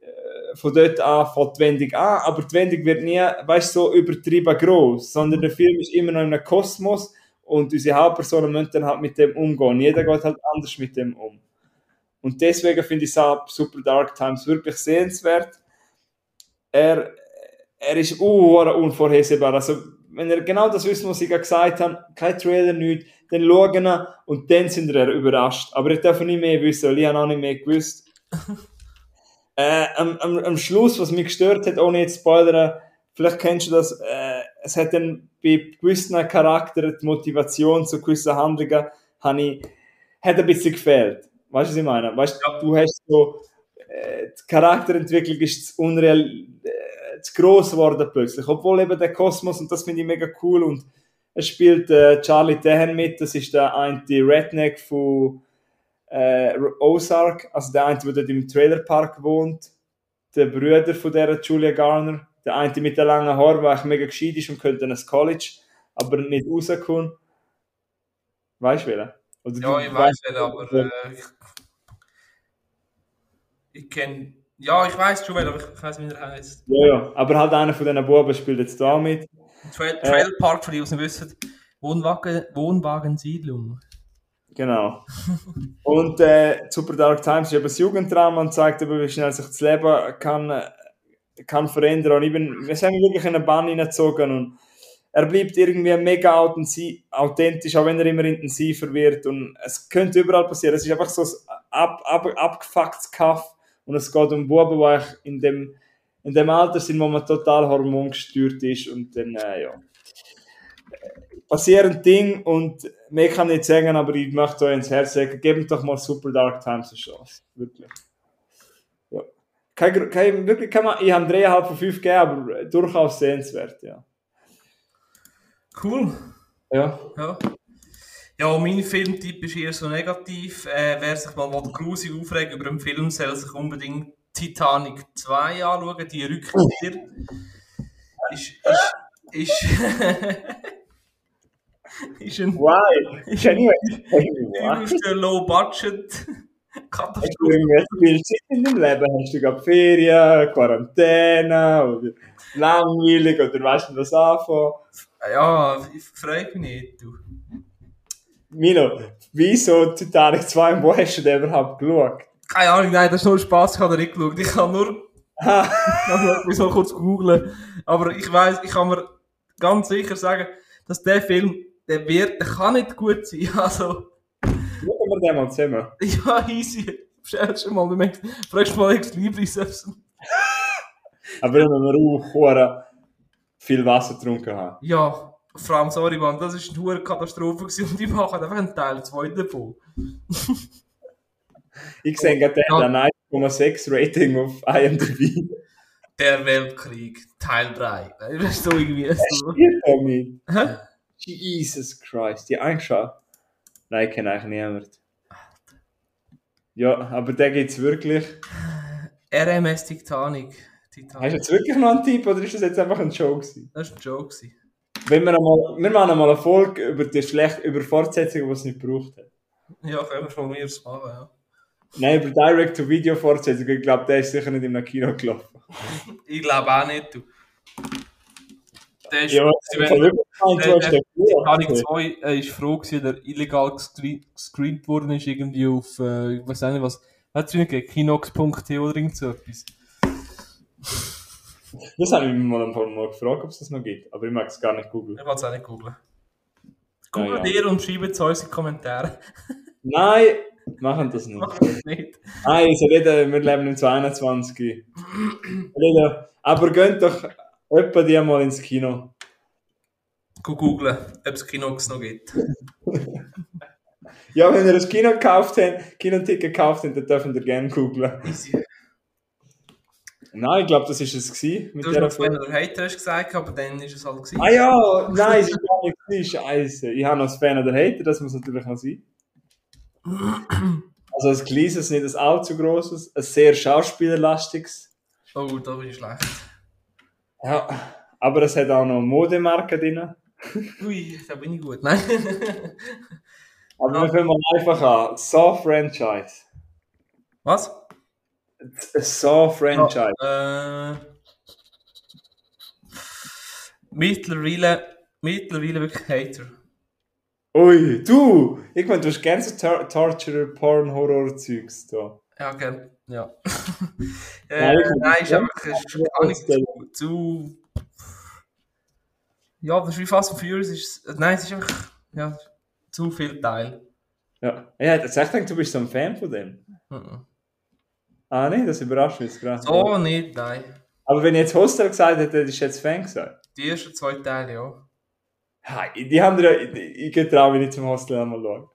äh, von dort an fängt die Wendung an, aber die Wendung wird nie, weißt so übertrieben groß, sondern der Film ist immer noch in einem Kosmos und unsere Hauptpersonen müssen dann halt mit dem umgehen. Jeder geht halt anders mit dem um. Und deswegen finde ich Super Dark Times wirklich sehenswert. Er, er ist unvorhersehbar. Also, wenn ihr genau das wisst, was ich gerade gesagt habe, kein Trailer, nichts, dann schauen wir und dann sind ihr überrascht. Aber ich darf nicht mehr wissen, weil ich habe auch nicht mehr gewusst. äh, am, am, am Schluss, was mich gestört hat, ohne jetzt zu spoilern, vielleicht kennst du das, äh, es hat dann bei gewissen Charakteren die Motivation zu gewissen Handlungen, habe ich, hat ein bisschen gefehlt. Weißt du, was ich meine? Weißt du, du hast so, äh, die Charakterentwicklung ist unreal, äh, zu gross geworden plötzlich. Obwohl eben der Kosmos, und das finde ich mega cool, und es spielt äh, Charlie Tahan mit, das ist der eine Redneck von äh, Ozark, also der eine, der dort im Trailerpark wohnt, der Bruder von der Julia Garner, der eine mit der langen Haaren, der mega gescheit ist und könnte ins College, aber nicht rauskommen. Weißt du? Oder Ja, ich weiß nicht, aber äh, ich, ich kenne. Ja, ich weiß schon, aber ich, ich weiß nicht, wie er heißt. Ja, ja, aber halt einer von diesen Buben spielt jetzt da mit. Trail, Trail Park, für die, die es nicht wissen. Wohnwagen, Wohnwagensiedlung. Genau. und äh, Super Dark Times ist eben das Jugenddrama und zeigt eben, wie schnell sich das Leben kann, äh, kann verändern. Und bin, wir sind wirklich in eine Bahn hineingezogen und er bleibt irgendwie mega authentisch, authentisch, auch wenn er immer intensiver wird. Und es könnte überall passieren. Es ist einfach so ein ab, ab, abgefucktes Kaff und es geht um Buben, die in dem, in dem Alter sind, wo man total hormongesteuert ist und dann, äh, ja passieren Dinge und mehr kann ich nicht sagen, aber ich möchte euch ins Herz sagen, gebt doch mal Super Dark Times eine Chance. Wirklich. Ja. Kein, kein, wirklich kann man, ich habe 3,5 von 5 gegeben, aber durchaus sehenswert, ja. Cool. Ja. Ja. Ja, mein Filmtipp ist eher so negativ. Äh, wer sich mal grusig aufregt über einen Film, soll sich unbedingt Titanic 2 anschauen, die Rückkehr. Ist, ist, ist, ist ein Why? Anyway. übelster Low-Budget Hast du Katastrophe. irgendwas viel Zeit in deinem Leben? Hast du gerade Ferien, Quarantäne oder langweilig oder weißt du was anfangen? Ja, ich freue mich nicht. Du. Milo, wieso Titanic 2 und wo hast du den überhaupt geschaut? Keine Ahnung, nein, das ist nur Spaß, ich habe da nicht geschaut. Ich kann nur Ich soll kurz googlen. Aber ich weiß, ich kann mir ganz sicher sagen, dass der Film, der wird, der kann nicht gut sein. Also, schauen wir den mal zusammen. ja, easy. Bestellst du mal, du fragst mal ex Libris. Aber wenn wir auch viel Wasser getrunken haben. Ja, vor allem, sorry, Mann, das ist eine hohe Katastrophe gewesen und die machen einfach einen Teil 2 davon. Ich sehe gerade, der hat ein 1,6 Rating auf IMDb. Der Weltkrieg, Teil 3. Das ist so irgendwie so. Tommy. Hä? Jesus Christ. Die angeschaut? Nein, kenne eigentlich niemand. Ja, aber der gibt's wirklich. RMS Titanic. Hast du Titanic. jetzt wirklich noch einen Tipp oder ist das jetzt einfach ein Joke? Das war ein Joke. Wenn wir, einmal, wir machen einmal eine Folge über die schlecht, über Fortsetzungen, die es nicht gebraucht hat. Ja, können wir von mir aus machen, ja. Nein, über Direct-to-Video-Fortsetzungen, ich glaube, der ist sicher nicht einem Kino gelaufen. Ich glaube auch nicht, du. Der ist, Ja, wenn- ich habe wirklich gemeint, du hast den Titanic gesehen. 2 äh, ist froh gewesen, der illegal gescreen- gescreent worden ist, irgendwie auf, äh, ich weiß auch nicht was, hat es nicht gegeben, kinox.t oder irgend so etwas. Das habe ich mich mal, mal gefragt, ob es das noch gibt, aber ich mag es gar nicht googeln. Ich will es auch nicht googeln. Googelt Ja, ja. ihr und schreibt es uns in die Kommentare. Nein, machen das nicht. Mach das nicht. Nein, so reden, wir leben im 22. Reden- Aber geht doch etwa die mal ins Kino. Go googlen, ob es Kinox noch gibt. Ja, wenn ihr das Kino gekauft habt, Kinoticket gekauft habt, dann dürft ihr gerne googlen. Easy. Nein, ich glaube, das war es gewesen mit Du hast dieser Folge. oder Hater hast gesagt, aber dann ist es halt gewesen. Ah ja, nein, es ist gar nicht gewesen, Scheiße. Ich habe noch das Fan oder Hater, das muss natürlich noch sein. Also ein kleines, nicht ein allzu grosses, ein sehr schauspielerlastiges. Oh, da bin ich schlecht. Ja, aber es hat auch noch Modemarken drin. Ui, da bin ich gut. Nein. Aber wir fangen mal einfach an. Saw-Franchise. Was? Ein Saw-Franchise. Äh, mittlerweile, mittlerweile wirklich Hater. Ui, du! Ich meine, du hast gerne so Tor Torture, Porn, Horror-Zeugs da. Ja, gell. Ja. äh, Nein, nein, ist ja, einfach ist gar nicht zu, zu. Ja, das ist wie Fast and Furious. Ist, nein, es ist einfach ja, zu viel Teil. Ja. Ich hätte gedacht, du bist so ein Fan von dem. Mhm. Ah, nee, das überrascht mich jetzt gerade. So nicht, nein. Aber wenn ich jetzt Hostel gesagt hätte, hättest du jetzt Fan gesagt. Die ersten zwei Teile, ja. Ha, die haben ja, ich, ich traue mich nicht zum Hostel einmal schauen.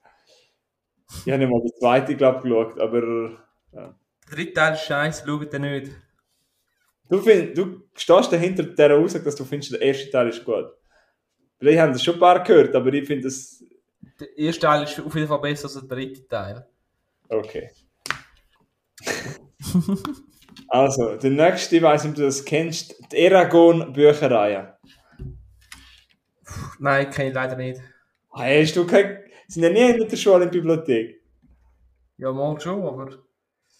Ich habe nicht mal den zweiten, glaube ich, geschaut, aber Der dritte Teil ist scheiße, schaut den nicht. du, find, du stehst dahinter dieser Aussage, dass du findest, der erste Teil ist gut. Vielleicht haben das schon ein paar gehört, aber ich finde das Der erste Teil ist auf jeden Fall besser als der dritte Teil. okay. also, der nächste, ich weiß nicht, ob du das kennst, die Eragon-Bücherreihe. Nein, kenne ich leider nicht. Hey, hast du kein, sind ja nie in der Schule in der Bibliothek. Ja, mal schon, aber.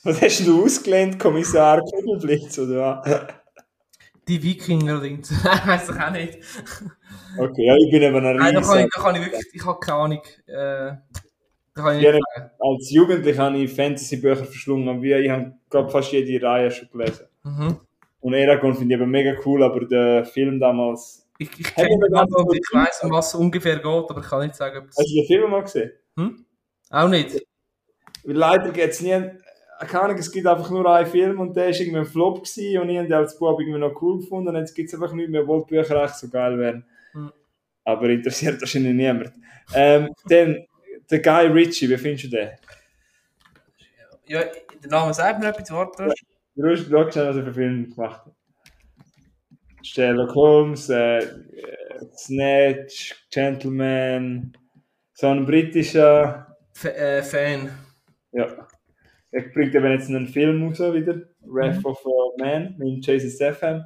Was hast du ausgelehnt, Kommissar Kugelblitz, oder was? Die Wikinger links. Weiß ich auch nicht. Okay, ja, ich bin eben ein Nein, da kann, ich, da kann ich wirklich. Ich habe keine Ahnung. Äh, Als Jugendlicher habe ich Fantasy-Bücher verschlungen, wie ich habe, fast jede Reihe schon gelesen. Mhm. Und Eragon finde ich eben mega cool, aber der Film damals... Ich, ich kenne den Namen ich weiß, um was es ungefähr geht, aber ich kann nicht sagen, ob Hast es. du den Film mal gesehen? Hm? Auch nicht. Weil leider gibt es nie... Keine Ahnung, es gibt einfach nur einen Film und der war irgendwie ein Flop gewesen und ich habe den als Bub irgendwie noch cool gefunden und jetzt gibt es einfach nicht mehr, obwohl die Bücher echt so geil wären. Hm. Aber interessiert wahrscheinlich niemand. Ähm, dann, der Guy Ritchie, wie findest du den? Ja, der Name sagt mir etwas, warte. Du hast schnell, was er für Filme gemacht hat. Sherlock Holmes, äh, Snatch, Gentleman, so ein britischer, F äh, Fan. ja. Er bringt eben jetzt einen Film raus wieder, Wrath Mhm. of a Man, mit Jason Statham.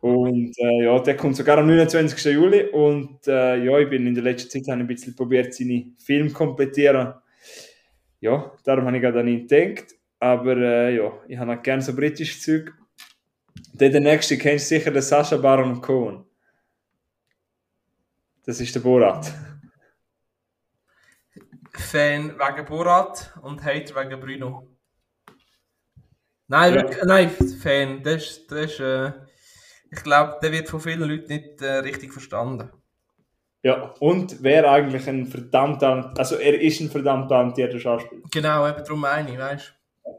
Und äh, ja, der kommt sogar am 29. Juli und äh, ja, ich bin in der letzten Zeit ein bisschen probiert, seine Filme komplettieren. Ja, darum habe ich gerade an ihn gedacht. Aber äh, ja, ich habe auch gerne so britisches Zeug. Dann der nächste kennst du sicher, den Sacha Baron Cohen. Das ist der Borat. Fan wegen Borat und Hater wegen Bruno. Nein, Ja. nein, Fan. Das ist, das ist, äh, ich glaube, der wird von vielen Leuten nicht äh, richtig verstanden. Ja, und wer eigentlich ein verdammt, also er ist ein verdammt talentierter Schauspieler. Genau, eben darum meine ich, weißt du?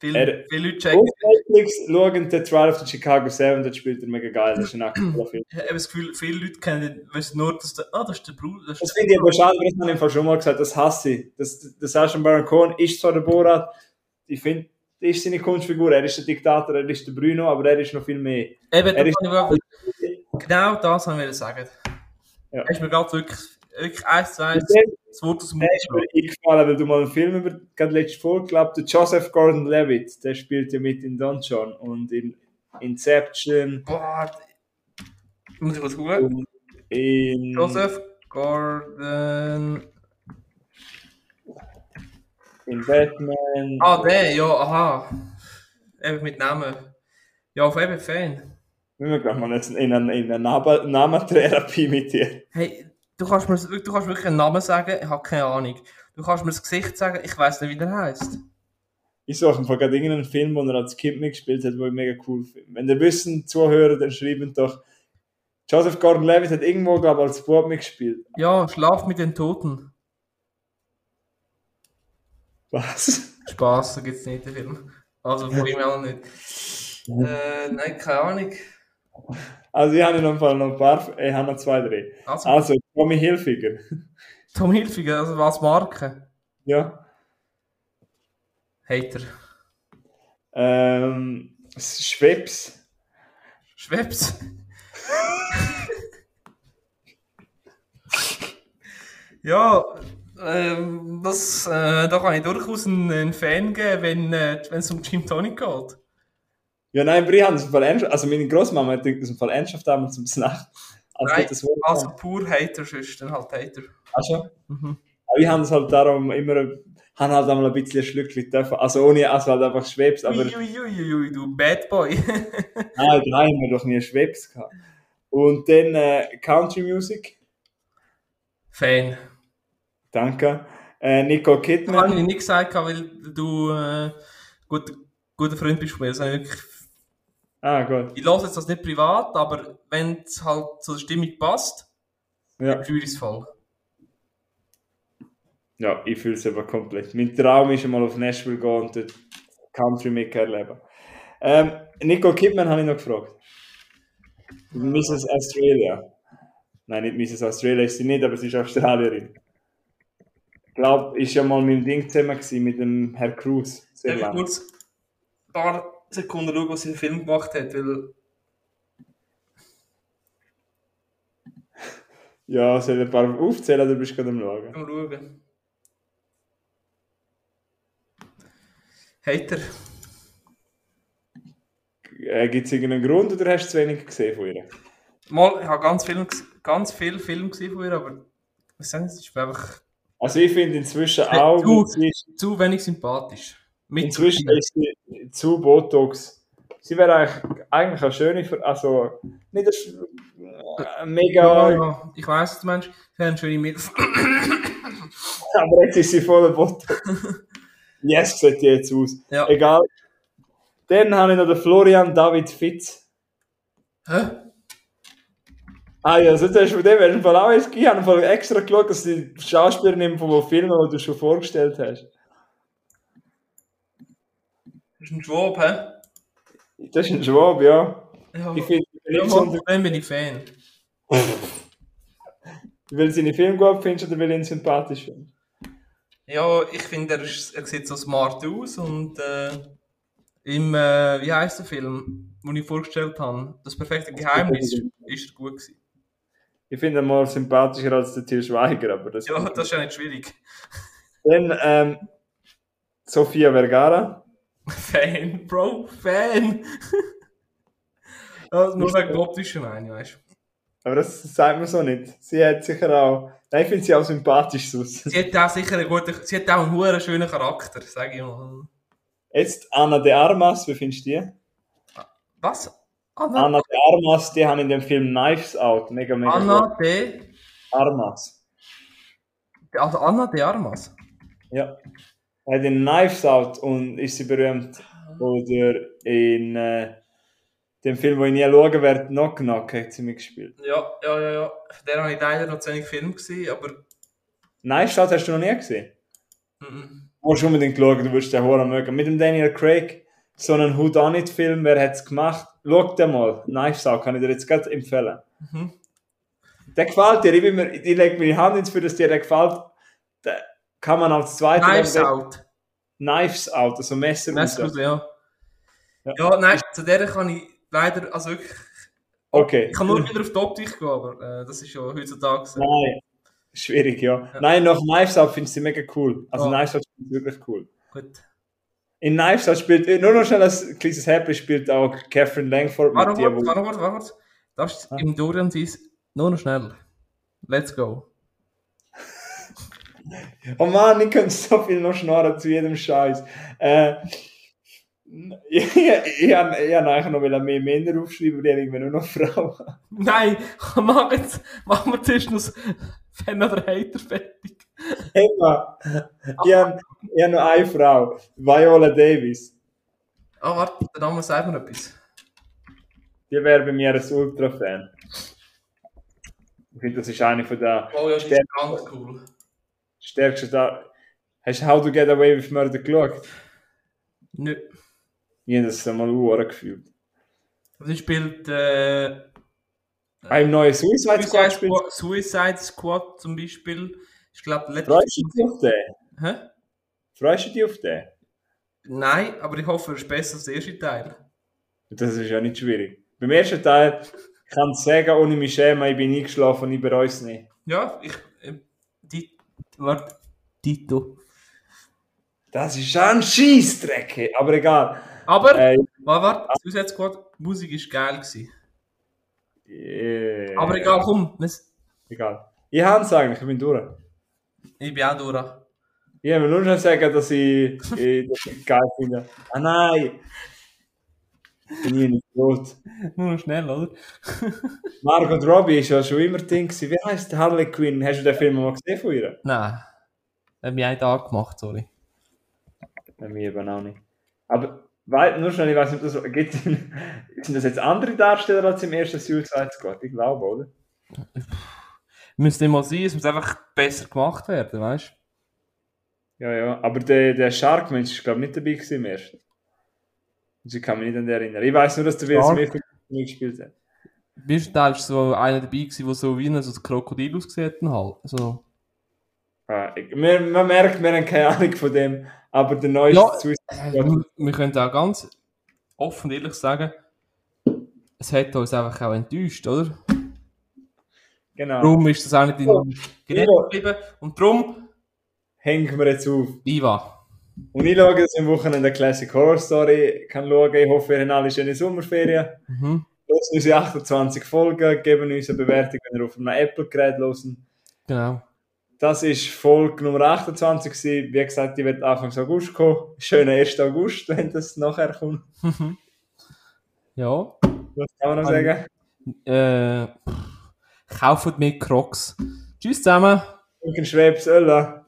Viele, Er- viele Leute checken. Netflix schauen The Trial of the Chicago 7, das spielt er mega geil, das ist ein aktueller Film. Ich habe das Gefühl, viele Leute kennen wissen nur, dass der, ah, das ist der Bruder. Das Das finde ich aber schade, ich habe im Fall schon mal gesagt, das hasse ich. Das, das Sacha Baron Cohen ist zwar der Borat, ich finde, das ist seine Kunstfigur, er ist der Diktator, er ist der Bruno, aber er ist noch viel mehr. Eben, Er ist- genau das haben wir sagen. Ja. Hast mir gerade wirklich, wirklich eins zu eins Der das Wort aus dem der Mund ist mir eingefallen, weil du mal einen Film über gerade letzte Folge glaubt, der Joseph Gordon-Levitt, der spielt ja mit in Don John und in Inception Boah, muss ich was googeln? Joseph Gordon. In Batman. Ah, der, ja, aha. Eben mit Namen. Ja, auf eben Fan. Wir gehen mal jetzt in eine, in eine Name- Namentherapie mit dir. Hey, du kannst, mir, du kannst wirklich einen Namen sagen, ich habe keine Ahnung. Du kannst mir das Gesicht sagen, ich weiß nicht, wie der heißt. Ich suche einfach gerade irgendeinen Film, wo er als Kind mitgespielt hat, wo ich mega cool finde. Wenn ihr wissen, Zuhörer, dann schreiben doch. Joseph Gordon-Levitt hat irgendwo, glaube ich, als Bub mitgespielt. Ja, Schlaf mit den Toten. Was? Spaß, so gibt es nicht den Film. Also von ihm auch nicht. Äh, nein, keine Ahnung. Also ich habe noch, noch ein paar, ich habe noch zwei, drei. Also, Also, Tommy Hilfiger. Tom Hilfiger, also was Marke? Ja. Hater. Ähm, Schweppes. Schweppes. ja, ähm, das, äh, da kann ich durchaus einen, einen Fan geben, wenn äh, es um Gin Tonic geht. Ja, nein, aber ich habe das im Fall ernsthaft, also meine Großmama hat das im Fall ernsthaft damals zum Snack. Also Nein, das Also pur Hater, sonst dann halt Hater. also, Mhm. aber ich habe das halt darum immer, habe halt einmal ein bisschen Schlückchen dürfen, also ohne, also halt einfach Schweppes, aber Uiuiuiui, du Bad Boy. nein, da haben wir doch nie Schweppes gehabt. Und dann äh, Country Music, Fan. Danke. Äh, Nicole Das habe Kidman, ich nicht gesagt, weil du äh, gut, guter Freund bist von mir. Ich wirklich ah gut, Ich höre jetzt das nicht privat, aber wenn es halt zur Stimmung passt, ja. fühle ich es voll. Ja, ich fühle es aber komplett. Mein Traum ist einmal auf Nashville gehen und dort Country miterleben. Ähm, Nicole Kidman habe ich noch gefragt. Mrs. Australia. Nein, nicht Mrs. Australia ist sie nicht, aber sie ist Australierin. Ich glaube, ist ja mal dem Ding zusammen gewesen, mit dem Herr Cruz. Sehr Darf ich kurz ein paar Sekunden schauen, was sie im Film gemacht hat, weil Ja, soll ich ein paar aufzählen oder bist du gerade am Schauen? mal schauen. Hater. Äh, Gibt es irgendeinen Grund oder hast du zu wenig gesehen von ihr? Mal, ich habe ganz viel, ganz viel Film gesehen von ihr, aber was sagen Sie, es ist einfach Also ich finde inzwischen auch, ist, zu wenig sympathisch. Mit inzwischen ist sie zu Botox. Sie wäre eigentlich, eigentlich eine schöne, also nicht eine, äh, mega, ja, ich weiß, was du meinst. Sie haben eine schöne Milf. aber jetzt ist sie voller Botox. yes, sieht die jetzt aus. Ja. Egal. Dann habe ich noch den Florian David Fitz. Hä? Ah ja, so hast du von dem hast du Fall auch gegeben. Ich habe extra geschaut, dass die Schauspielerin von den Filmen, die du schon vorgestellt hast. Das ist ein Schwab, hä? Das ist ein Schwab, ja. Ja, Ich finde, ja, von dem bin ich Fan. weil sie seine Filme gut findest oder weil du ihn sympathisch findest. Ja, ich finde, er, ist- er sieht so smart aus und äh, im, äh, wie heißt der Film, den ich vorgestellt habe, das perfekte Geheimnis, ist er gut gewesen. Ich finde ihn mal sympathischer als der Til Schweiger, aber das Ja, das ist ja nicht schwierig. Dann ähm, Sofia Vergara. Fan, Bro, Fan! ja, nur wegen der optischen meine ich, weißt du. Aber das sagt man so nicht. Sie hat sicher auch. Nein, ich finde sie auch sympathisch sonst. Sie hat auch sicher einen guten, sie hat auch einen schönen Charakter, sag ich mal. Jetzt Anna de Armas, wie findest du die? Was? Anna, Anna de Armas, die haben in dem Film Knives Out. Mega, mega Anna de, gut. Armas. also Anna de Armas. Ja. Er hat in Knives Out und ist sie berühmt. Oder in äh, dem Film, wo ich nie schauen werde, Knock Knock, hat sie mitgespielt. Ja, ja, ja, ja. Der habe ich leider noch zu wenig Film gesehen, aber. Knives Out hast du noch nie gesehen? Mhm. Du musst unbedingt schauen, du wirst den Horror mögen. Mit dem Daniel Craig, so einen Whodunit-Film, wer hat es gemacht? Schau den mal. Knives Out, kann ich dir jetzt gerade empfehlen. Mhm. Der gefällt dir, ich, bin mir, ich lege mir die Hand ins für, dass dir der gefällt. Der kann man als zweiter... Knives Out. Knives Out, also Messer. Messer raus. ja. Ja. ja. nein, zu der kann ich leider, also wirklich, Okay. ich kann nur wieder auf die Optik gehen, aber äh, das ist ja heutzutage so. Nein. Schwierig, ja. Ja. Nein, nach Knives Out finde ich sie mega cool. Also Ja. Knives Out finde ich wirklich cool. Gut. In Knives Out spielt, äh, nur noch schnell als kleines Happy spielt auch Catherine Langford Warte, warte, warte, warte, warte. Das ist Ah. im Dorian Seas nur noch schnell. Let's go. Oh Mann, ich könnte so viel noch schnarren zu jedem Scheiß. Äh, ich, ich, ich, ich habe eigentlich noch mehr Männer aufschreiben, aber irgendwie nur noch Frauen. Nein, mach jetzt, machen wir zuerst noch Fan oder Hater fertig. Emma, ich habe hab noch eine Frau, Viola Davis. Ah, warte, der Name sagt mir etwas. Die wäre bei mir ein Ultra-Fan. Ich finde, das ist eine von der Oh ja, die ist ganz cool. stärksten da Hast du How to Get Away with Murder geschaut? Nö. Ich habe das mal Uhren gefühlt. Sie spielt äh, im neuen Suicide Squad Suicide spielt Squad, Suicide Squad zum Beispiel. Ich glaube, letztes Freust du dich auf den? Hä? Freust du dich auf den? Nein, aber ich hoffe, er ist besser als der erste Teil. Das ist ja nicht schwierig. Beim ersten Teil kann ich sagen, ohne mich schämen, ich bin eingeschlafen ich bereue es nicht. Ja, ich. Äh, die, warte. Tito. Das ist ein Scheissdreck, aber egal. Aber, Äh, warte, warte, Suicide Squad, die Musik war geil. Gewesen. äh, Aber egal, komm. Egal. Ich habe es eigentlich, ich bin durch. Ich bin auch durch. Ich will nur schon sagen, dass ich, ich das geil finde. Ah nein! Bin ich nicht gut. Nur noch schnell, oder? Margot Robbie ist ja schon immer Ding gewesen. Wie heißt Harley Quinn? Hast du den Film mal gesehen von ihr? Nein. Haben wir einen Tag gemacht, sorry. Bei mir eben auch nicht. Aber weil, nur schnell, ich weiß nicht, ob das gibt. Sind das jetzt andere Darsteller als im ersten Suicide Squad? Ich glaube, oder? Müsste nicht mal sein, es muss einfach besser gemacht werden, weißt Ja, ja. Aber der, der Shark-Mensch ist, glaube ich, nicht dabei gewesen im ersten. Also ich kann mich nicht an den erinnern. Ich weiß nur, dass der Will? Smith mitgespielt hat. du? Im ersten Teil war so einer dabei, gewesen, der so wie ein, so ein Krokodil ausgesehen hat. Halt. So. Ah, ich, man, man merkt, wir haben keine Ahnung von dem. Aber der neueste Ja, Suicide Äh, Squad. wir, wir können auch ganz offen und ehrlich sagen, es hat uns einfach auch enttäuscht, oder? Genau. Darum ist das auch nicht in Ja. Gedächtnis geblieben. Und darum, Hängen wir jetzt auf. Iva. Und ich schaue, dass ich am Wochenende Classic Horror Story kann schauen. Ich hoffe, ihr habt alle schöne Sommerferien. Mhm. Hören unsere 28 Folgen, geben uns eine Bewertung, wenn ihr auf einem Apple-Gerät hören. Genau. Das ist Folge Nummer 28 gewesen. Wie gesagt, die wird Anfang August kommen. Schönen 1. August, wenn das nachher kommt. Ja. Was kann man noch sagen? Äh, kauft mehr Crocs. Tschüss zusammen. Danke, Schwebs, Ölla.